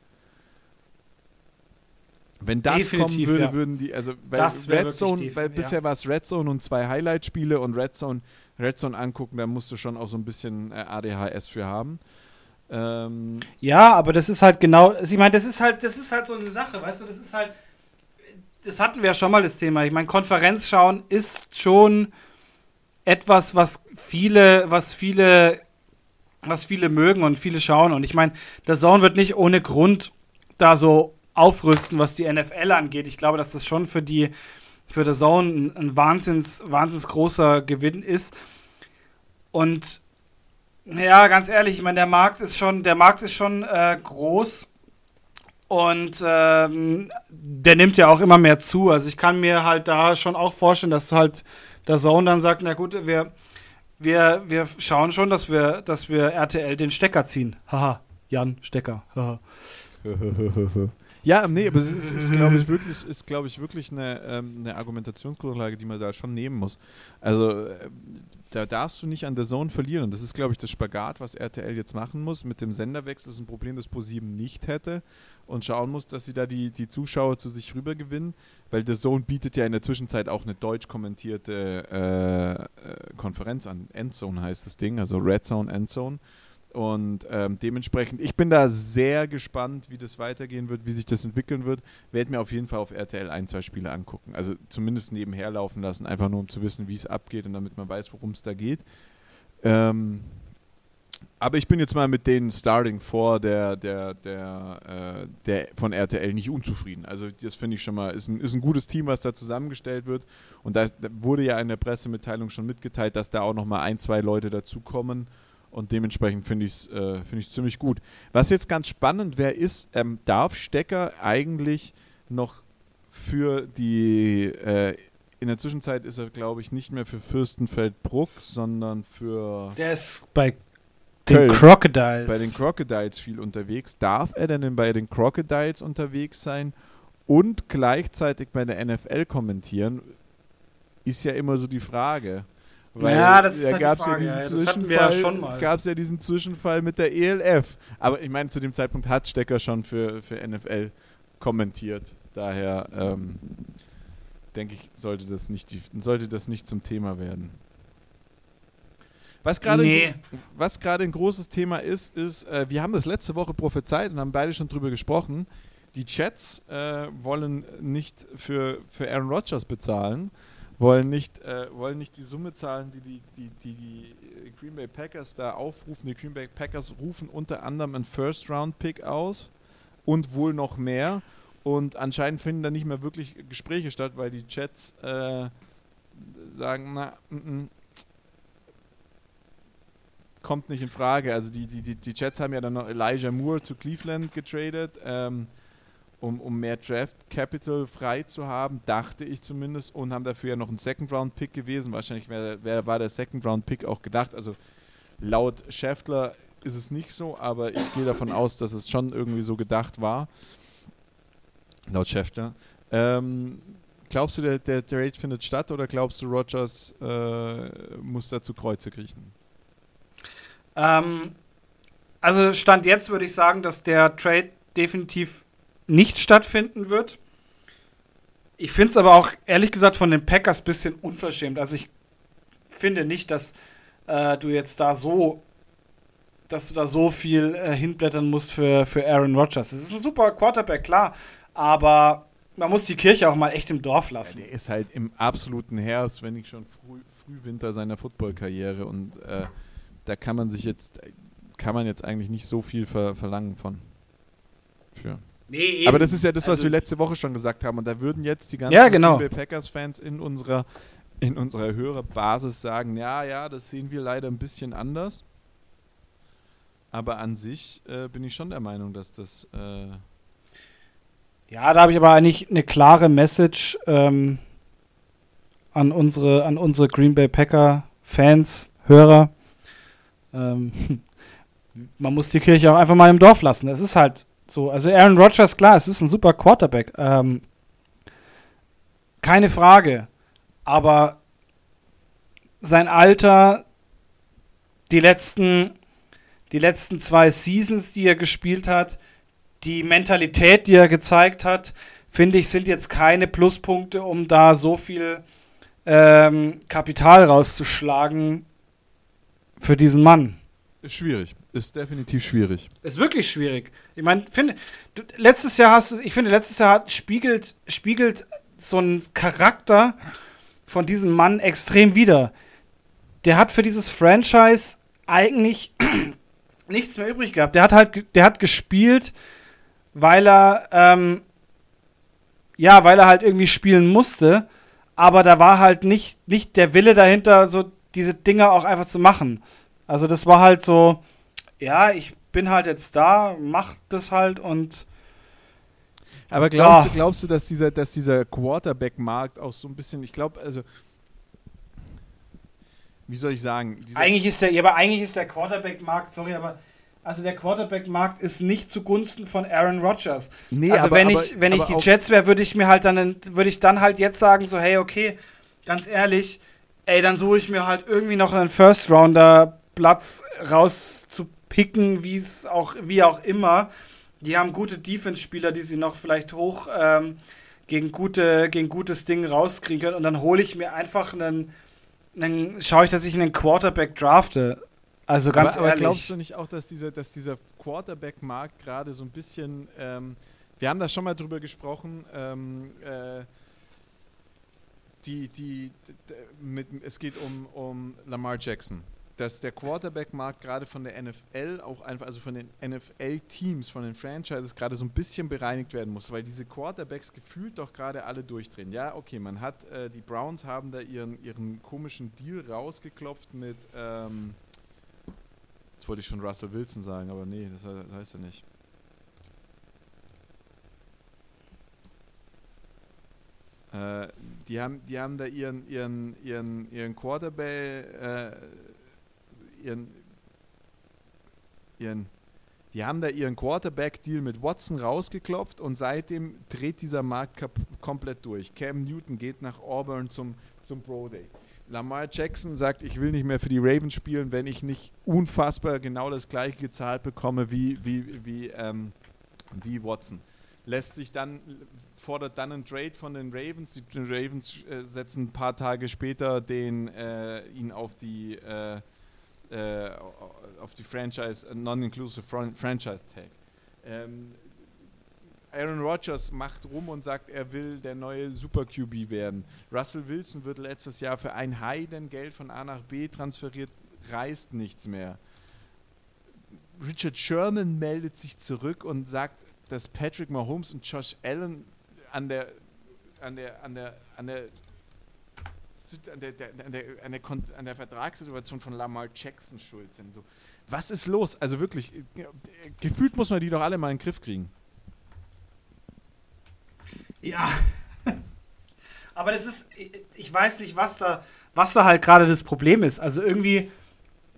Wenn das Definitiv, kommen würde, ja. würden die, also weil Red Zone, weil bisher war es Red Zone und zwei Highlight-Spiele und Red Zone, Red Zone angucken, da musst du schon auch so ein bisschen äh, ADHS für haben. Ähm ja, aber das ist halt genau, also ich meine, das ist halt, das ist halt so eine Sache, weißt du, das ist halt, das hatten wir ja schon mal das Thema. Ich meine, Konferenz schauen ist schon etwas, was viele, was viele, was viele mögen und viele schauen. Und ich meine, der Zone wird nicht ohne Grund da so aufrüsten, was die NFL angeht. Ich glaube, dass das schon für die für The Zone ein, ein wahnsinns, wahnsinns großer Gewinn ist. Und ja, ganz ehrlich, ich meine, der Markt ist schon, der Markt ist schon äh, groß und ähm, der nimmt ja auch immer mehr zu. Also ich kann mir halt da schon auch vorstellen, dass halt der Zone dann sagt, na gut, wir, wir, wir schauen schon, dass wir, dass wir RTL den Stecker ziehen. Haha, Jan Stecker. Haha. [LAUGHS] Ja, nee, aber es ist, ist glaube ich, wirklich, ist, glaube ich, wirklich eine, ähm, eine Argumentationsgrundlage, die man da schon nehmen muss. Also äh, da darfst du nicht an der Zone verlieren. Das ist, glaube ich, das Spagat, was RTL jetzt machen muss. Mit dem Senderwechsel ist ein Problem, das ProSieben nicht hätte. Und schauen muss, dass sie da die, die Zuschauer zu sich rüber gewinnen. Weil der Zone bietet ja in der Zwischenzeit auch eine deutsch kommentierte äh, äh, Konferenz an. Endzone heißt das Ding, also Red Zone, Endzone. Und ähm, dementsprechend, ich bin da sehr gespannt, wie das weitergehen wird, wie sich das entwickeln wird. Werde mir auf jeden Fall auf RTL ein, zwei Spiele angucken. Also zumindest nebenher laufen lassen, einfach nur um zu wissen, wie es abgeht und damit man weiß, worum es da geht. Ähm, aber ich bin jetzt mal mit den Starting Four der, der, der, äh, der von RTL nicht unzufrieden. Also das finde ich schon mal, ist ein, ist ein gutes Team, was da zusammengestellt wird. Und da, wurde ja in der Pressemitteilung schon mitgeteilt, dass da auch noch mal ein, zwei Leute dazukommen. Und dementsprechend finde ich es äh, find ziemlich gut. Was jetzt ganz spannend wäre, ist, ähm, darf Stecker eigentlich noch für die, äh, in der Zwischenzeit ist er, glaube ich, nicht mehr für Fürstenfeldbruck, sondern für. Der ist bei den Crocodiles. Bei den Crocodiles viel unterwegs. Darf er denn bei den Crocodiles unterwegs sein? und gleichzeitig bei der NFL kommentieren, ist ja immer so die Frage. Weil ja, das ist da halt die Frage. Ja diesen ja, Zwischenfall, schon mal. Gab es ja diesen Zwischenfall mit der ELF. Aber ich meine, zu dem Zeitpunkt hat Stecker schon für, für NFL kommentiert. Daher ähm, denke ich, sollte das, nicht sollte das nicht zum Thema werden. Was gerade nee. was ein großes Thema ist, ist, äh, wir haben das letzte Woche prophezeit und haben beide schon drüber gesprochen. Die Jets äh, wollen nicht für, für Aaron Rodgers bezahlen wollen nicht, äh, wollen nicht die Summe zahlen, die die, die, die die Green Bay Packers da aufrufen. Die Green Bay Packers rufen unter anderem einen First-Round-Pick aus und wohl noch mehr. Und anscheinend finden da nicht mehr wirklich Gespräche statt, weil die Jets äh, sagen, na, m -m, kommt nicht in Frage. Also die, die, die, die haben ja dann noch Elijah Moore zu Cleveland getradet. Ähm, um, um mehr Draft Capital frei zu haben, dachte ich zumindest, und haben dafür ja noch einen Second Round Pick gewesen. Wahrscheinlich wär, wär, war der Second Round Pick auch gedacht. Also laut Schäftler ist es nicht so, aber ich gehe davon aus, dass es schon irgendwie so gedacht war. Laut Schäftler. Ähm, glaubst du, der, der Trade findet statt oder glaubst du, Rogers äh, muss da zu Kreuze kriechen? Ähm, also Stand jetzt würde ich sagen, dass der Trade definitiv nicht stattfinden wird. Ich finde es aber auch ehrlich gesagt von den Packers ein bisschen unverschämt. Also ich finde nicht, dass äh, du jetzt da so, dass du da so viel äh, hinblättern musst für, für Aaron Rodgers. Es ist ein super Quarterback, klar, aber man muss die Kirche auch mal echt im Dorf lassen. Ja, der ist halt im absoluten Herbst, wenn nicht schon früh, Frühwinter seiner Footballkarriere und äh, da kann man sich jetzt, kann man jetzt eigentlich nicht so viel ver verlangen von. Für. Nee, Aber das ist ja das, was also, wir letzte Woche schon gesagt haben. Und da würden jetzt die ganzen ja, genau. Packers-Fans in unserer, in unserer Hörerbasis sagen, ja, ja, das sehen wir leider ein bisschen anders. Aber an sich äh, bin ich schon der Meinung, dass das... Äh ja, da habe ich aber eigentlich eine klare Message ähm, an, unsere, an unsere Green Bay Packer-Fans, Hörer. Ähm, [LAUGHS] man muss die Kirche auch einfach mal im Dorf lassen. Es ist halt so, also Aaron Rodgers, klar, es ist ein super Quarterback. Ähm, keine Frage. Aber sein Alter, die letzten, die letzten zwei Seasons, die er gespielt hat, die Mentalität, die er gezeigt hat, finde ich, sind jetzt keine Pluspunkte, um da so viel ähm, Kapital rauszuschlagen für diesen Mann. Ist schwierig. Ist definitiv schwierig. Ist wirklich schwierig. Ich meine, finde, letztes Jahr hast du, ich finde, letztes Jahr hat, spiegelt, spiegelt so ein Charakter von diesem Mann extrem wider. Der hat für dieses Franchise eigentlich [CLEARS THROAT] nichts mehr übrig gehabt. Der hat halt, der hat gespielt, weil er, ähm, ja, weil er halt irgendwie spielen musste. Aber da war halt nicht, nicht der Wille dahinter, so diese Dinge auch einfach zu machen. Also das war halt so, ja, ich bin halt jetzt da, mach das halt und aber glaubst, ja. du, glaubst du, dass dieser, dass dieser Quarterback-Markt auch so ein bisschen, ich glaube, also wie soll ich sagen? Eigentlich ist der, ja, aber eigentlich ist der Quarterback-Markt, sorry, aber also der Quarterback-Markt ist nicht zugunsten von Aaron Rodgers. Nee, also aber, wenn aber, ich, wenn ich die Jets wäre, würde ich mir halt dann, würde ich dann halt jetzt sagen, so, hey, okay, ganz ehrlich, ey, dann suche ich mir halt irgendwie noch einen First-Rounder Platz rauszupicken, wie es auch, wie auch immer. Die haben gute Defense-Spieler, die sie noch vielleicht hoch ähm, gegen, gute, gegen gutes Ding rauskriegen können. Und dann hole ich mir einfach einen, einen schaue ich, dass ich einen Quarterback drafte. Also ganz aber, ehrlich. Aber glaubst du nicht auch, dass dieser, dass dieser Quarterback-Markt gerade so ein bisschen, ähm, wir haben da schon mal drüber gesprochen, ähm, äh, die, die, mit, es geht um, um Lamar Jackson dass der Quarterback-Markt gerade von der NFL auch einfach, also von den NFL-Teams, von den Franchises gerade so ein bisschen bereinigt werden muss, weil diese Quarterbacks gefühlt doch gerade alle durchdrehen. Ja, okay, man hat, äh, die Browns haben da ihren, ihren komischen Deal rausgeklopft mit, ähm, jetzt wollte ich schon Russell Wilson sagen, aber nee, das, das heißt er nicht. Äh, die haben, die haben da ihren, ihren, ihren, ihren Quarterback, äh, ihren, ihren Die haben da ihren Quarterback-Deal mit Watson rausgeklopft und seitdem dreht dieser Markt komplett durch. Cam Newton geht nach Auburn zum, zum Pro Day. Lamar Jackson sagt, ich will nicht mehr für die Ravens spielen, wenn ich nicht unfassbar genau das gleiche gezahlt bekomme wie, wie, wie, ähm, wie Watson. Lässt sich dann, fordert dann einen Trade von den Ravens. Die Ravens äh, setzen ein paar Tage später den, äh, ihn auf die, äh, äh auf die Franchise, äh, Non-Inclusive Franchise Tag. Ähm, Aaron Rodgers macht rum und sagt, er will der neue Super QB werden. Russell Wilson wird letztes Jahr für ein Heidengeld von A nach B transferiert, reißt nichts mehr. Richard Sherman meldet sich zurück und sagt, dass Patrick Mahomes und Josh Allen an der an der an der an der an der, an, der, an, der, an der Vertragssituation von Lamar Jackson schuld sind. So, was ist los? Also wirklich, gefühlt muss man die doch alle mal in den Griff kriegen. Ja. [LAUGHS] Aber das ist, ich weiß nicht, was da, was da halt gerade das Problem ist. Also irgendwie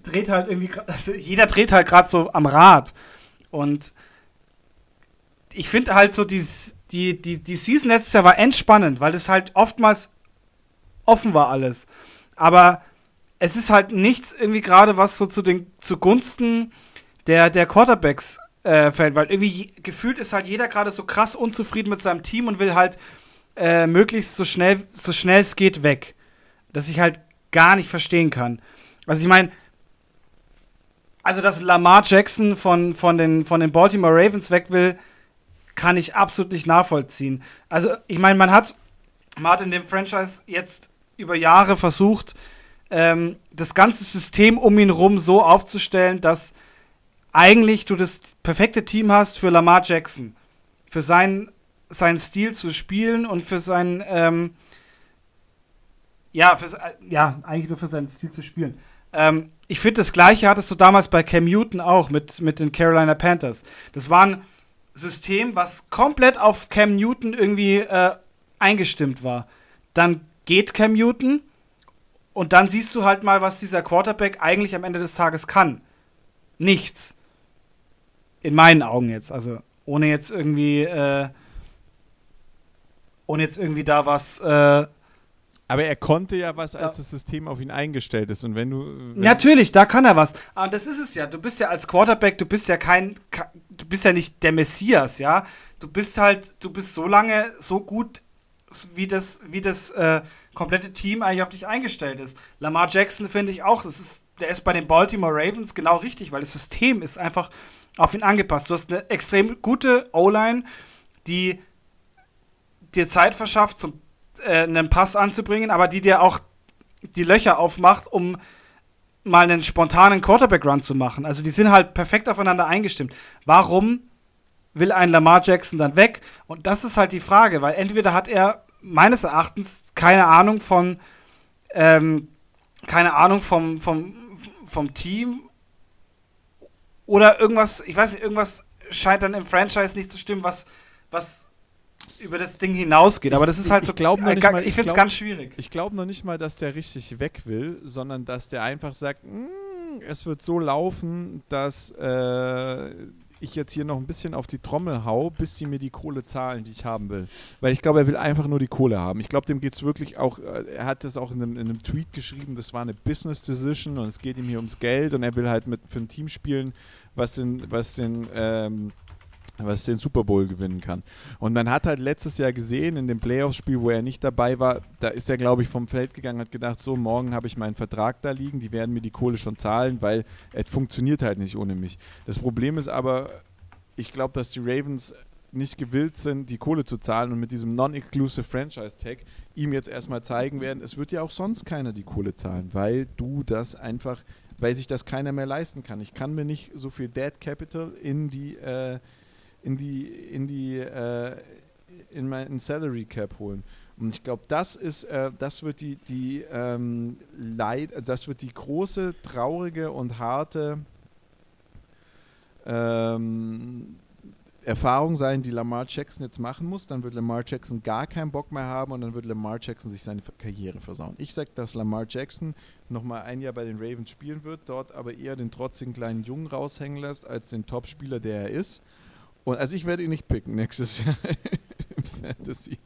dreht halt irgendwie, [LAUGHS] also jeder dreht halt gerade so am Rad. Und ich finde halt so, die, die, die, die Season letztes Jahr war entspannend, weil das halt oftmals offen war alles. Aber es ist halt nichts irgendwie gerade, was so zu den zugunsten der, der Quarterbacks äh, fällt, weil irgendwie gefühlt ist halt jeder gerade so krass unzufrieden mit seinem Team und will halt äh, möglichst so schnell, so schnell es geht weg. Dass ich halt gar nicht verstehen kann. Also ich meine, also dass Lamar Jackson von, von, den, von den Baltimore Ravens weg will, kann ich absolut nicht nachvollziehen. Also ich meine, man hat, man hat in dem Franchise jetzt über Jahre versucht, ähm, das ganze System um ihn rum so aufzustellen, dass eigentlich du das perfekte Team hast für Lamar Jackson. Für seinen, seinen Stil zu spielen und für seinen, ähm, ja, für, ja, eigentlich nur für seinen Stil zu spielen. Ähm, ich finde, das Gleiche hattest du damals bei Cam Newton auch mit, mit den Carolina Panthers. Das war ein System, was komplett auf Cam Newton irgendwie äh, eingestimmt war. Dann geht Cam Newton und dann siehst du halt mal, was dieser Quarterback eigentlich am Ende des Tages kann. Nichts. In meinen Augen jetzt. Also ohne jetzt irgendwie, äh, ohne jetzt irgendwie da was. Äh, aber er konnte ja was, als das System auf ihn eingestellt ist. Und wenn du. Wenn Natürlich, da kann er was. Aber das ist es ja. Du bist ja als Quarterback, du bist ja kein. Du bist ja nicht der Messias, ja. Du bist halt, du bist so lange so gut, wie das, wie das äh, komplette Team eigentlich auf dich eingestellt ist. Lamar Jackson finde ich auch, das ist, der ist bei den Baltimore Ravens genau richtig, weil das System ist einfach auf ihn angepasst. Du hast eine extrem gute O-Line, die dir Zeit verschafft, zum, äh, einen Pass anzubringen, aber die dir auch die Löcher aufmacht, um mal einen spontanen Quarterback-Run zu machen. Also die sind halt perfekt aufeinander eingestimmt. Warum will ein Lamar Jackson dann weg? Und das ist halt die Frage, weil entweder hat er meines Erachtens keine Ahnung von ähm, keine Ahnung vom, vom, vom Team oder irgendwas, ich weiß nicht, irgendwas scheint dann im Franchise nicht zu stimmen, was, was über das Ding hinausgeht. Aber das ist halt so, ich, glaub, ich, ich finde es ganz schwierig. Ich glaube noch nicht mal, dass der richtig weg will, sondern dass der einfach sagt, mm, es wird so laufen, dass äh, ich jetzt hier noch ein bisschen auf die Trommel hau, bis sie mir die Kohle zahlen, die ich haben will. Weil ich glaube, er will einfach nur die Kohle haben. Ich glaube, dem geht es wirklich auch, äh, er hat das auch in einem, in einem, Tweet geschrieben, das war eine Business Decision und es geht ihm hier ums Geld und er will halt mit für ein Team spielen, was den, was den ähm, was den Super Bowl gewinnen kann. Und man hat halt letztes Jahr gesehen, in dem Playoffs-Spiel, wo er nicht dabei war, da ist er, glaube ich, vom Feld gegangen und hat gedacht, so, morgen habe ich meinen Vertrag da liegen, die werden mir die Kohle schon zahlen, weil es funktioniert halt nicht ohne mich. Das Problem ist aber, ich glaube, dass die Ravens nicht gewillt sind, die Kohle zu zahlen und mit diesem Non-Exclusive Franchise Tag ihm jetzt erstmal zeigen werden, es wird ja auch sonst keiner die Kohle zahlen, weil du das einfach, weil sich das keiner mehr leisten kann. Ich kann mir nicht so viel Dead Capital in die äh, in die, in die, äh, in meinen Salary Cap holen. Und ich glaube, das ist, äh, das wird die, die ähm, Leid, das wird die große, traurige und harte ähm, Erfahrung sein, die Lamar Jackson jetzt machen muss. Dann wird Lamar Jackson gar keinen Bock mehr haben und dann wird Lamar Jackson sich seine Karriere versauen. Ich sage, dass Lamar Jackson nochmal ein Jahr bei den Ravens spielen wird, dort aber eher den trotzigen kleinen Jungen raushängen lässt, als den Topspieler, der er ist. Und also ich werde ihn nicht picken nächstes Jahr [LAUGHS] im Fantasy.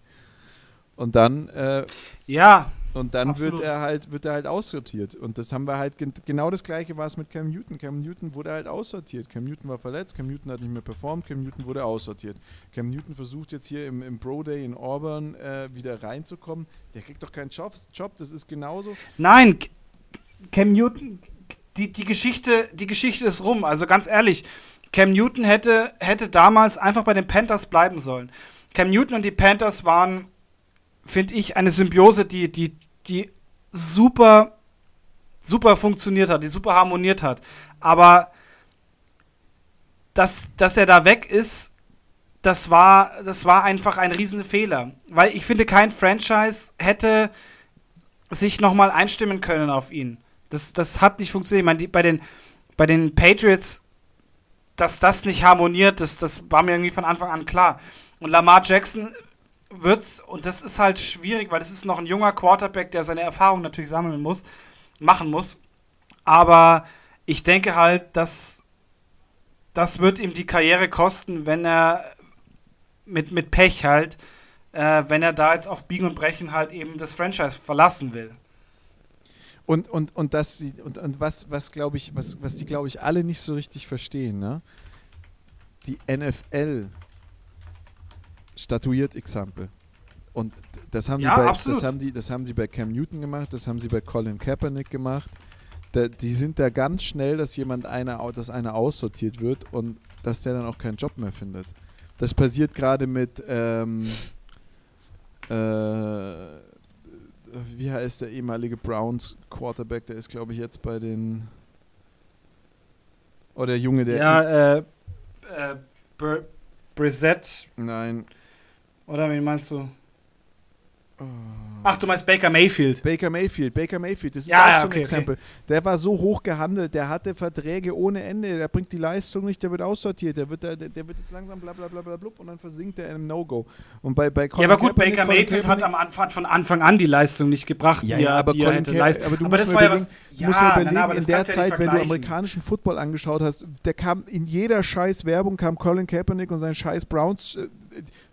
Und dann äh, ja, und dann wird er halt wird er halt aussortiert und das haben wir halt genau das gleiche war es mit Cam Newton. Cam Newton wurde halt aussortiert. Cam Newton war verletzt, Cam Newton hat nicht mehr performt, Cam Newton wurde aussortiert. Cam Newton versucht jetzt hier im, im Pro Day in Auburn äh, wieder reinzukommen. Der kriegt doch keinen Job, Job, das ist genauso. Nein, Cam Newton die, die Geschichte die Geschichte ist rum, also ganz ehrlich, Cam Newton hätte hätte damals einfach bei den Panthers bleiben sollen. Cam Newton und die Panthers waren finde ich, eine Symbiose, die, die, die super, super funktioniert hat, die super harmoniert hat. Aber dass, dass er da weg ist, das war, das war einfach ein Riesenfehler. Weil ich finde, kein Franchise hätte sich nochmal einstimmen können auf ihn. Das, das hat nicht funktioniert. Ich meine, die, bei, den, bei den Patriots, dass das nicht harmoniert, das, das war mir irgendwie von Anfang an klar. Und Lamar Jackson wird's, und das ist halt schwierig, weil es ist noch ein junger Quarterback, der seine Erfahrung natürlich sammeln muss, machen muss. Aber ich denke halt, dass das wird ihm die Karriere kosten, wenn er mit, mit Pech halt, äh, wenn er da jetzt auf Biegen und Brechen halt eben das Franchise verlassen will. Und, und, und, das, sie, und, und was, was glaube ich, was, was die, glaube ich, alle nicht so richtig verstehen, ne? Die NFL statuiert Example. Und das haben, ja, die bei, das, haben die, das haben die bei Cam Newton gemacht, das haben sie bei Colin Kaepernick gemacht. Da, die sind da ganz schnell, dass jemand einer, dass einer aussortiert wird und dass der dann auch keinen Job mehr findet. Das passiert gerade mit ähm, äh, wie heißt der ehemalige Browns Quarterback, der ist glaube ich jetzt bei den oder der Junge, der ja, äh, äh, Br Brissett. Nein, oder wen meinst du? Ach, du meinst Baker Mayfield. Baker Mayfield, Baker Mayfield, das ist ja, auch ja, so ein okay, Exempel. Okay. Der war so hoch gehandelt, der hatte Verträge ohne Ende, der bringt die Leistung nicht, der wird aussortiert, der wird, der, der wird jetzt langsam bla bla bla bla blub und dann versinkt er in einem No-Go. Und bei, bei Colin Ja, aber gut, Kaepernick, Baker Mayfield hat am Anfang, von Anfang an die Leistung nicht gebracht, ja, die, er, aber die er hätte leisten. Aber, aber das war ja was. Ja, musst mir überlegen, na, in der Zeit, wenn du amerikanischen Football angeschaut hast, der kam in jeder scheiß Werbung kam Colin Kaepernick und sein scheiß Browns äh,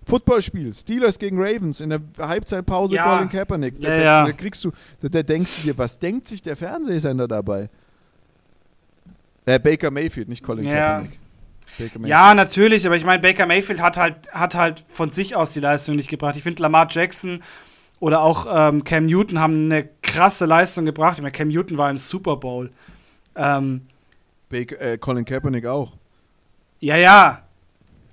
Footballspiel, Steelers gegen Ravens, in der Halbzeitpause ja. Colin Kaepernick. Ja, da, ja. da, kriegst du, da, da, denkst du dir, was denkt sich der Fernsehsender dabei? Äh, Baker Mayfield, nicht Colin. Kaepernick. Ja, natürlich, aber ich meine, Baker Mayfield hat halt, hat halt von sich aus die Leistung nicht gebracht. Ich finde, Lamar Jackson oder auch ähm, Cam Newton haben eine krasse Leistung gebracht. Ich meine, Cam Newton war im Super Bowl. Ähm, Baker, äh, Colin Kaepernick auch. Ja, ja.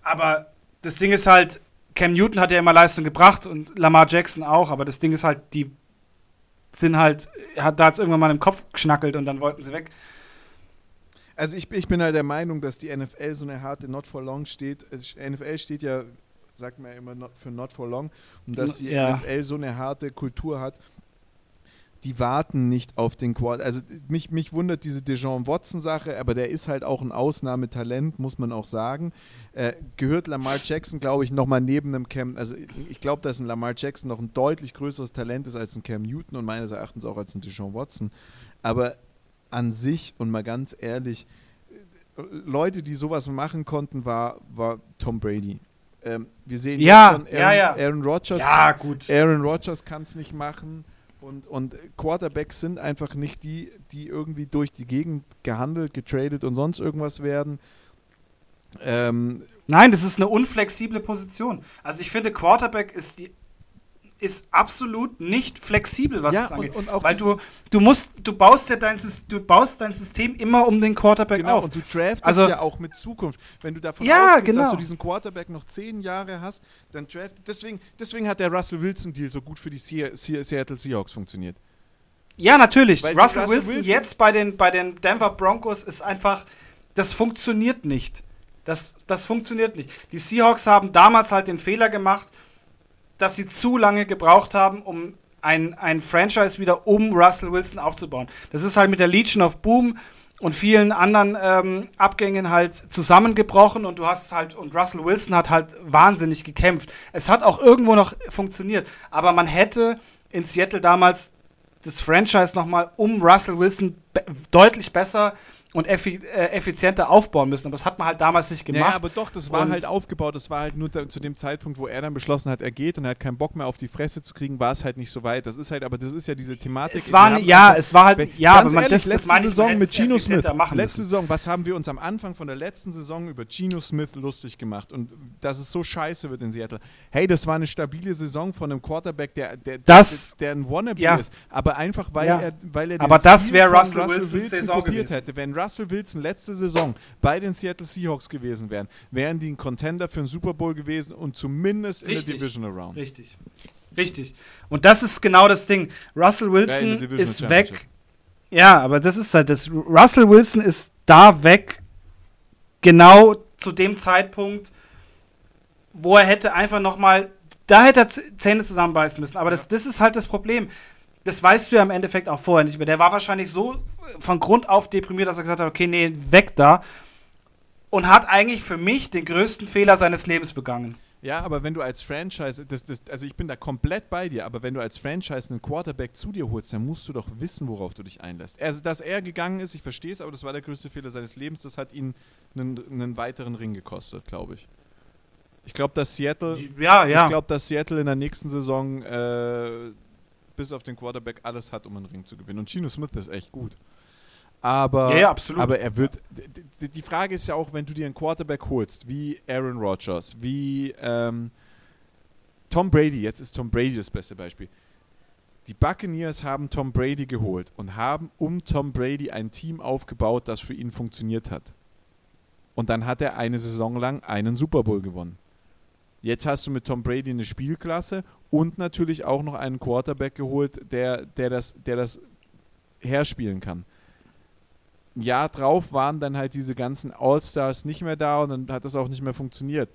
Aber das Ding ist halt, Cam Newton hat ja immer Leistung gebracht und Lamar Jackson auch, aber das Ding ist halt, die sind halt, hat da jetzt irgendwann mal im Kopf geschnackelt und dann wollten sie weg. Also ich, ich bin halt der Meinung, dass die NFL so eine harte Not for Long steht. Also NFL steht ja, sagt man ja immer, not, für Not for Long. Und dass die ja. NFL so eine harte Kultur hat, die warten nicht auf den Quad. Also mich, mich wundert diese Dejon Watson-Sache, aber der ist halt auch ein Ausnahmetalent, muss man auch sagen. Äh, gehört Lamar Jackson, glaube ich, nochmal neben einem Cam. Also ich glaube, dass ein Lamar Jackson noch ein deutlich größeres Talent ist als ein Cam Newton und meines Erachtens auch als ein Dejon Watson. Aber an sich und mal ganz ehrlich, Leute, die sowas machen konnten, war, war Tom Brady. Ähm, wir sehen ja, schon Aaron, ja, ja. Aaron Rodgers. Ja, gut. Aaron Rodgers kann es nicht machen. Und, und Quarterbacks sind einfach nicht die, die irgendwie durch die Gegend gehandelt, getradet und sonst irgendwas werden. Ähm, Nein, das ist eine unflexible Position. Also ich finde, Quarterback ist die ist absolut nicht flexibel, was ja, es angeht. Und, und Weil du, du musst, du baust ja dein, du baust dein System immer um den Quarterback genau, auf. Und du draftest also, ja auch mit Zukunft. Wenn du davon ja, ausgehst, genau. dass du diesen Quarterback noch zehn Jahre hast, dann draft. Deswegen, deswegen hat der Russell Wilson-Deal so gut für die Seattle Seahawks funktioniert. Ja, natürlich. Russell, Russell Wilson, Wilson jetzt bei den, bei den Denver Broncos ist einfach, das funktioniert nicht. Das, das funktioniert nicht. Die Seahawks haben damals halt den Fehler gemacht, dass sie zu lange gebraucht haben, um ein, ein Franchise wieder um Russell Wilson aufzubauen. Das ist halt mit der Legion of Boom und vielen anderen ähm, Abgängen halt zusammengebrochen und du hast halt, und Russell Wilson hat halt wahnsinnig gekämpft. Es hat auch irgendwo noch funktioniert, aber man hätte in Seattle damals das Franchise nochmal um Russell Wilson be deutlich besser und effi äh, effizienter aufbauen müssen. Aber das hat man halt damals nicht gemacht. Ja, aber doch, das war und halt aufgebaut. Das war halt nur da, zu dem Zeitpunkt, wo er dann beschlossen hat, er geht und er hat keinen Bock mehr auf die Fresse zu kriegen, war es halt nicht so weit. Das ist halt, aber das ist ja diese Thematik. Es war, ja, halt, es war halt, ja, aber man, ehrlich, das, letzte das Saison mit Gino Smith. Letzte Saison, was haben wir uns am Anfang von der letzten Saison über Gino Smith lustig gemacht und dass es so scheiße wird in Seattle. Hey, das war eine stabile Saison von einem Quarterback, der, der, das, der, der ein Wannabe ja. ist, aber einfach weil ja. er, weil er aber das wäre Russell, Russell Saison kopiert gewesen. hätte. Wenn Russell Wilson letzte Saison bei den Seattle Seahawks gewesen wären, wären die ein Contender für einen Super Bowl gewesen und zumindest in Richtig. der Divisional Round. Richtig. Richtig. Und das ist genau das Ding. Russell Wilson ja, ist weg. Ja, aber das ist halt das. Russell Wilson ist da weg, genau zu dem Zeitpunkt, wo er hätte einfach noch mal, da hätte er Zähne zusammenbeißen müssen. Aber das, das ist halt das Problem das weißt du ja im Endeffekt auch vorher nicht mehr. Der war wahrscheinlich so von Grund auf deprimiert, dass er gesagt hat, okay, nee, weg da. Und hat eigentlich für mich den größten Fehler seines Lebens begangen. Ja, aber wenn du als Franchise, das, das, also ich bin da komplett bei dir, aber wenn du als Franchise einen Quarterback zu dir holst, dann musst du doch wissen, worauf du dich einlässt. Also, dass er gegangen ist, ich verstehe es, aber das war der größte Fehler seines Lebens. Das hat ihn einen, einen weiteren Ring gekostet, glaube ich. Ich glaube, dass Seattle, ja, ja. ich glaube, dass Seattle in der nächsten Saison äh, bis auf den Quarterback alles hat, um einen Ring zu gewinnen. Und Gino Smith ist echt gut. Aber, ja, ja, aber er wird. Die Frage ist ja auch, wenn du dir einen Quarterback holst, wie Aaron Rodgers, wie ähm, Tom Brady, jetzt ist Tom Brady das beste Beispiel. Die Buccaneers haben Tom Brady geholt und haben um Tom Brady ein Team aufgebaut, das für ihn funktioniert hat. Und dann hat er eine Saison lang einen Super Bowl gewonnen. Jetzt hast du mit Tom Brady eine Spielklasse und natürlich auch noch einen Quarterback geholt, der, der, das, der das herspielen kann. Jahr drauf waren dann halt diese ganzen All-Stars nicht mehr da und dann hat das auch nicht mehr funktioniert.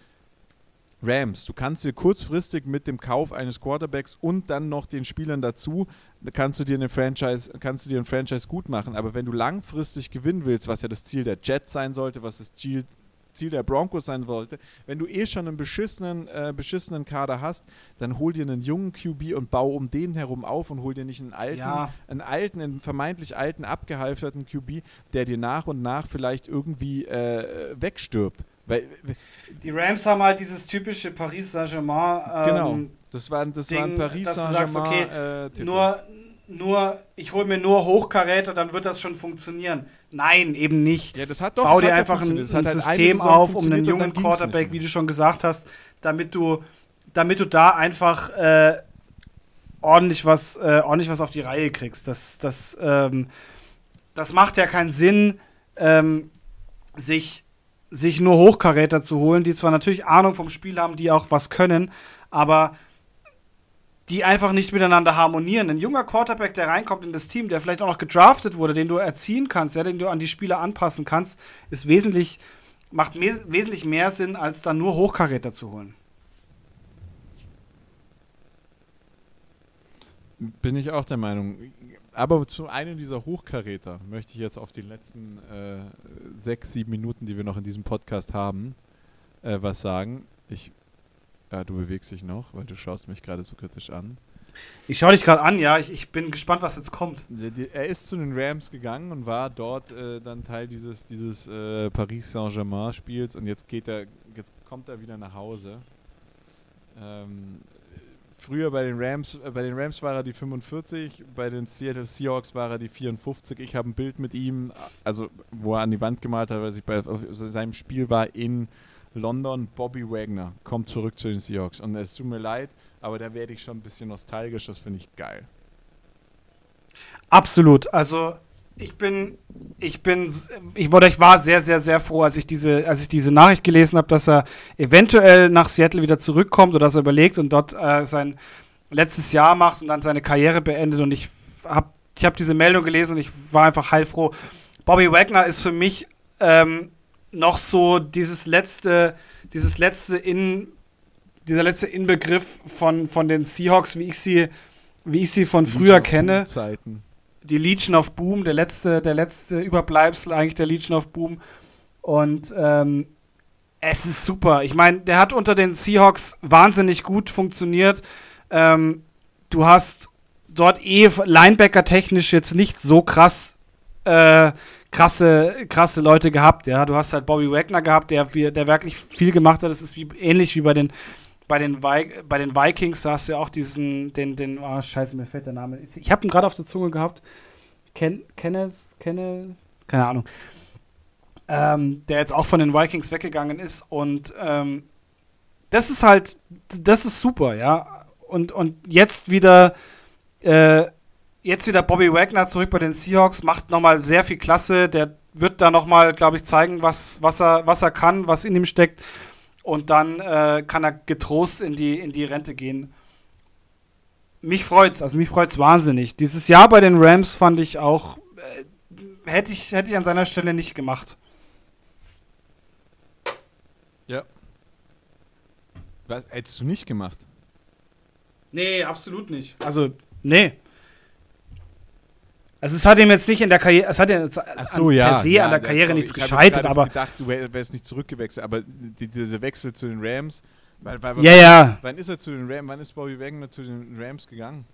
Rams, du kannst dir kurzfristig mit dem Kauf eines Quarterbacks und dann noch den Spielern dazu, kannst du dir eine Franchise, kannst du dir ein Franchise gut machen. Aber wenn du langfristig gewinnen willst, was ja das Ziel der Jets sein sollte, was das Ziel, Ziel der Broncos sein wollte, wenn du eh schon einen beschissenen, äh, beschissenen Kader hast, dann hol dir einen jungen QB und bau um den herum auf und hol dir nicht einen alten, ja. einen alten, einen vermeintlich alten, abgehalfterten QB, der dir nach und nach vielleicht irgendwie äh, wegstirbt. Weil, die Rams haben halt dieses typische Paris Saint-Germain. Ähm, genau, das war, das Ding, war ein Paris Saint-Germain. Okay, äh, nur, nur, ich hole mir nur Hochkaräter, dann wird das schon funktionieren. Nein, eben nicht. Ja, das hat doch, Bau dir einfach ein, ein halt System auf, um einen jungen Quarterback, wie du schon gesagt hast, damit du, damit du da einfach äh, ordentlich was, äh, ordentlich was auf die Reihe kriegst. Das, das, ähm, das macht ja keinen Sinn, ähm, sich, sich nur Hochkaräter zu holen, die zwar natürlich Ahnung vom Spiel haben, die auch was können, aber die einfach nicht miteinander harmonieren. Ein junger Quarterback, der reinkommt in das Team, der vielleicht auch noch gedraftet wurde, den du erziehen kannst, ja, den du an die Spieler anpassen kannst, ist wesentlich, macht wesentlich mehr Sinn, als dann nur Hochkaräter zu holen. Bin ich auch der Meinung. Aber zu einem dieser Hochkaräter möchte ich jetzt auf die letzten äh, sechs, sieben Minuten, die wir noch in diesem Podcast haben, äh, was sagen. Ich ja, du bewegst dich noch, weil du schaust mich gerade so kritisch an. Ich schaue dich gerade an, ja. Ich, ich, bin gespannt, was jetzt kommt. Er ist zu den Rams gegangen und war dort äh, dann Teil dieses, dieses äh, Paris Saint-Germain-Spiels und jetzt geht er, jetzt kommt er wieder nach Hause. Ähm, früher bei den Rams, äh, bei den Rams war er die 45, bei den Seattle Seahawks war er die 54. Ich habe ein Bild mit ihm, also wo er an die Wand gemalt hat, weil ich bei seinem Spiel war in London, Bobby Wagner kommt zurück zu den Seahawks. Und es tut mir leid, aber da werde ich schon ein bisschen nostalgisch. Das finde ich geil. Absolut. Also ich bin, ich bin, ich wurde, ich war sehr, sehr, sehr froh, als ich diese, als ich diese Nachricht gelesen habe, dass er eventuell nach Seattle wieder zurückkommt oder dass er überlegt und dort äh, sein letztes Jahr macht und dann seine Karriere beendet. Und ich habe, ich habe diese Meldung gelesen und ich war einfach heilfroh. Bobby Wagner ist für mich ähm, noch so dieses letzte, dieses letzte in, dieser letzte Inbegriff von, von den Seahawks, wie ich sie, wie ich sie von früher kenne. Zeiten. die Legion of Boom, der letzte, der letzte Überbleibsel eigentlich der Legion of Boom. Und ähm, es ist super. Ich meine, der hat unter den Seahawks wahnsinnig gut funktioniert. Ähm, du hast dort eh Linebacker technisch jetzt nicht so krass äh, krasse, krasse Leute gehabt. Ja, du hast halt Bobby Wagner gehabt, der, der wirklich viel gemacht hat. Das ist wie, ähnlich wie bei den bei den, bei den Vikings, da hast du ja auch diesen, den, den, oh, scheiße, mir fällt der Name. Ich habe ihn gerade auf der Zunge gehabt. Ken, Kenneth, Kenneth, keine Ahnung. Ähm, der jetzt auch von den Vikings weggegangen ist und ähm, das ist halt, das ist super, ja. Und, und jetzt wieder, äh, jetzt wieder Bobby Wagner zurück bei den Seahawks, macht nochmal sehr viel Klasse. Der wird da nochmal, glaube ich, zeigen, was, was, er, was er kann, was in ihm steckt. Und dann äh, kann er getrost in die, in die Rente gehen. Mich freut's, also mich freut's wahnsinnig. Dieses Jahr bei den Rams fand ich auch, äh, hätte ich, hätte ich an seiner Stelle nicht gemacht. Ja. Was, hättest du nicht gemacht? Nee, absolut nicht. Also, nee. Also es hat ihm jetzt nicht in der Karriere, es hat ja so, ja, per se ja, an der Karriere sorry, nichts gescheitert, aber. Ich dachte, du wärst nicht zurückgewechselt, aber die, dieser Wechsel zu den Rams. Weil, weil, ja, ja. Wann ist er zu den Rams? Wann ist Bobby Wagner zu den Rams gegangen?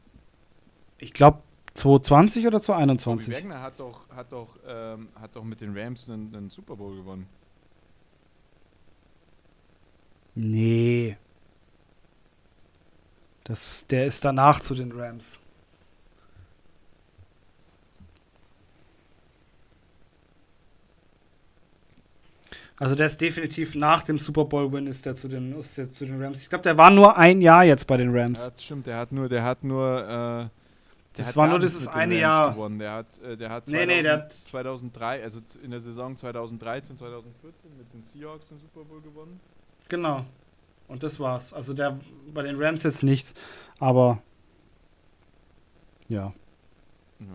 Ich glaube 2020 oder 2021. Bobby Wagner hat doch, hat doch, ähm, hat doch mit den Rams einen, einen Super Bowl gewonnen. Nee. Das, der ist danach zu den Rams. Also der ist definitiv nach dem Super Bowl-Win ist der zu den, ist der zu den Rams. Ich glaube, der war nur ein Jahr jetzt bei den Rams. Ja, das stimmt, der hat nur, der hat nur, äh, der das hat war nur dieses eine Jahr. Gewonnen. Der hat, äh, der hat 2000, nee, nee, der hat 2003, also in der Saison 2013, 2014 mit den Seahawks den Super Bowl gewonnen. Genau. Und das war's. Also der bei den Rams jetzt nichts, aber ja. Ja,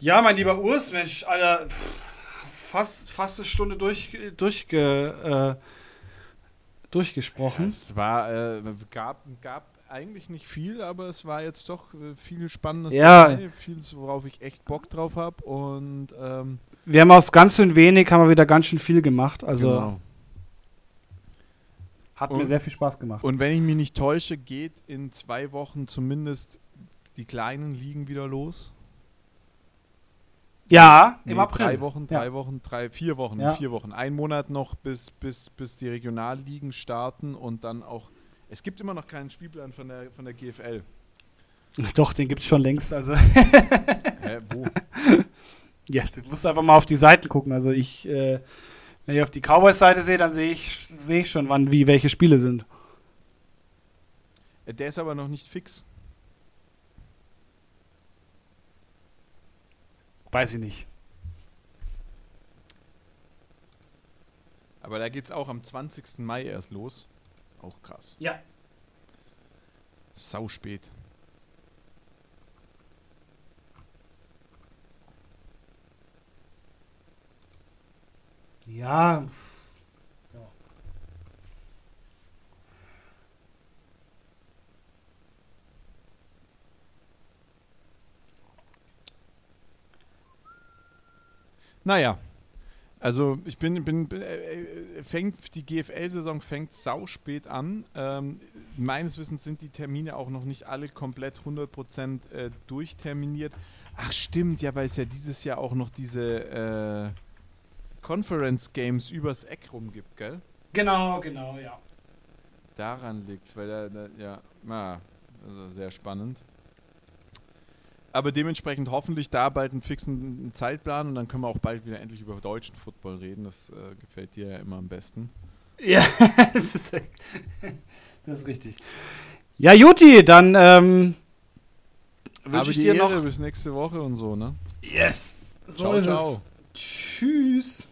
ja mein lieber Urs, Mensch, Alter. Pff fast, fast eine Stunde durch, durchge, äh, durchgesprochen. Ja, es war, äh, gab, gab eigentlich nicht viel, aber es war jetzt doch äh, viel Spannendes ja. dabei, viel, worauf ich echt Bock drauf habe und ähm, wir haben aus ganz schön wenig haben wir wieder ganz schön viel gemacht, also genau. hat und, mir sehr viel Spaß gemacht. Und wenn ich mich nicht täusche, geht in zwei Wochen zumindest die kleinen Ligen wieder los. Ja, nee, im April. Drei Wochen, drei ja. Wochen, drei, vier Wochen, ja. vier Wochen. Ein Monat noch, bis, bis, bis die Regionalligen starten und dann auch. Es gibt immer noch keinen Spielplan von der, von der GFL. Doch, den gibt es schon längst. Also. [LAUGHS] Hä, wo? [LAUGHS] Ja, du musst einfach mal auf die Seiten gucken. Also ich, äh, wenn ich auf die Cowboys-Seite sehe, dann sehe ich, seh ich schon, wann wie welche Spiele sind. Der ist aber noch nicht fix. Weiß ich nicht. Aber da geht es auch am 20. Mai erst los. Auch krass. Ja. Sau spät. Ja. Naja, also ich bin, bin, äh, äh fängt die GFL-Saison fängt sau spät an. Ähm, meines Wissens sind die Termine auch noch nicht alle komplett 100% äh, durchterminiert. Ach stimmt, ja, weil es ja dieses Jahr auch noch diese äh, Conference Games übers Eck rum gibt, gell? Genau, genau, ja. Daran liegt weil da, da ja, na, also sehr spannend aber dementsprechend hoffentlich da bald einen fixen Zeitplan und dann können wir auch bald wieder endlich über deutschen Football reden. Das äh, gefällt dir ja immer am besten. Ja, [LAUGHS] das ist, das ist richtig. Ja, Juti, dann ähm, wünsche ich dir Ehre noch. bis nächste Woche und so, ne? Yes. So ciao, ist ciao. es. Tschüss.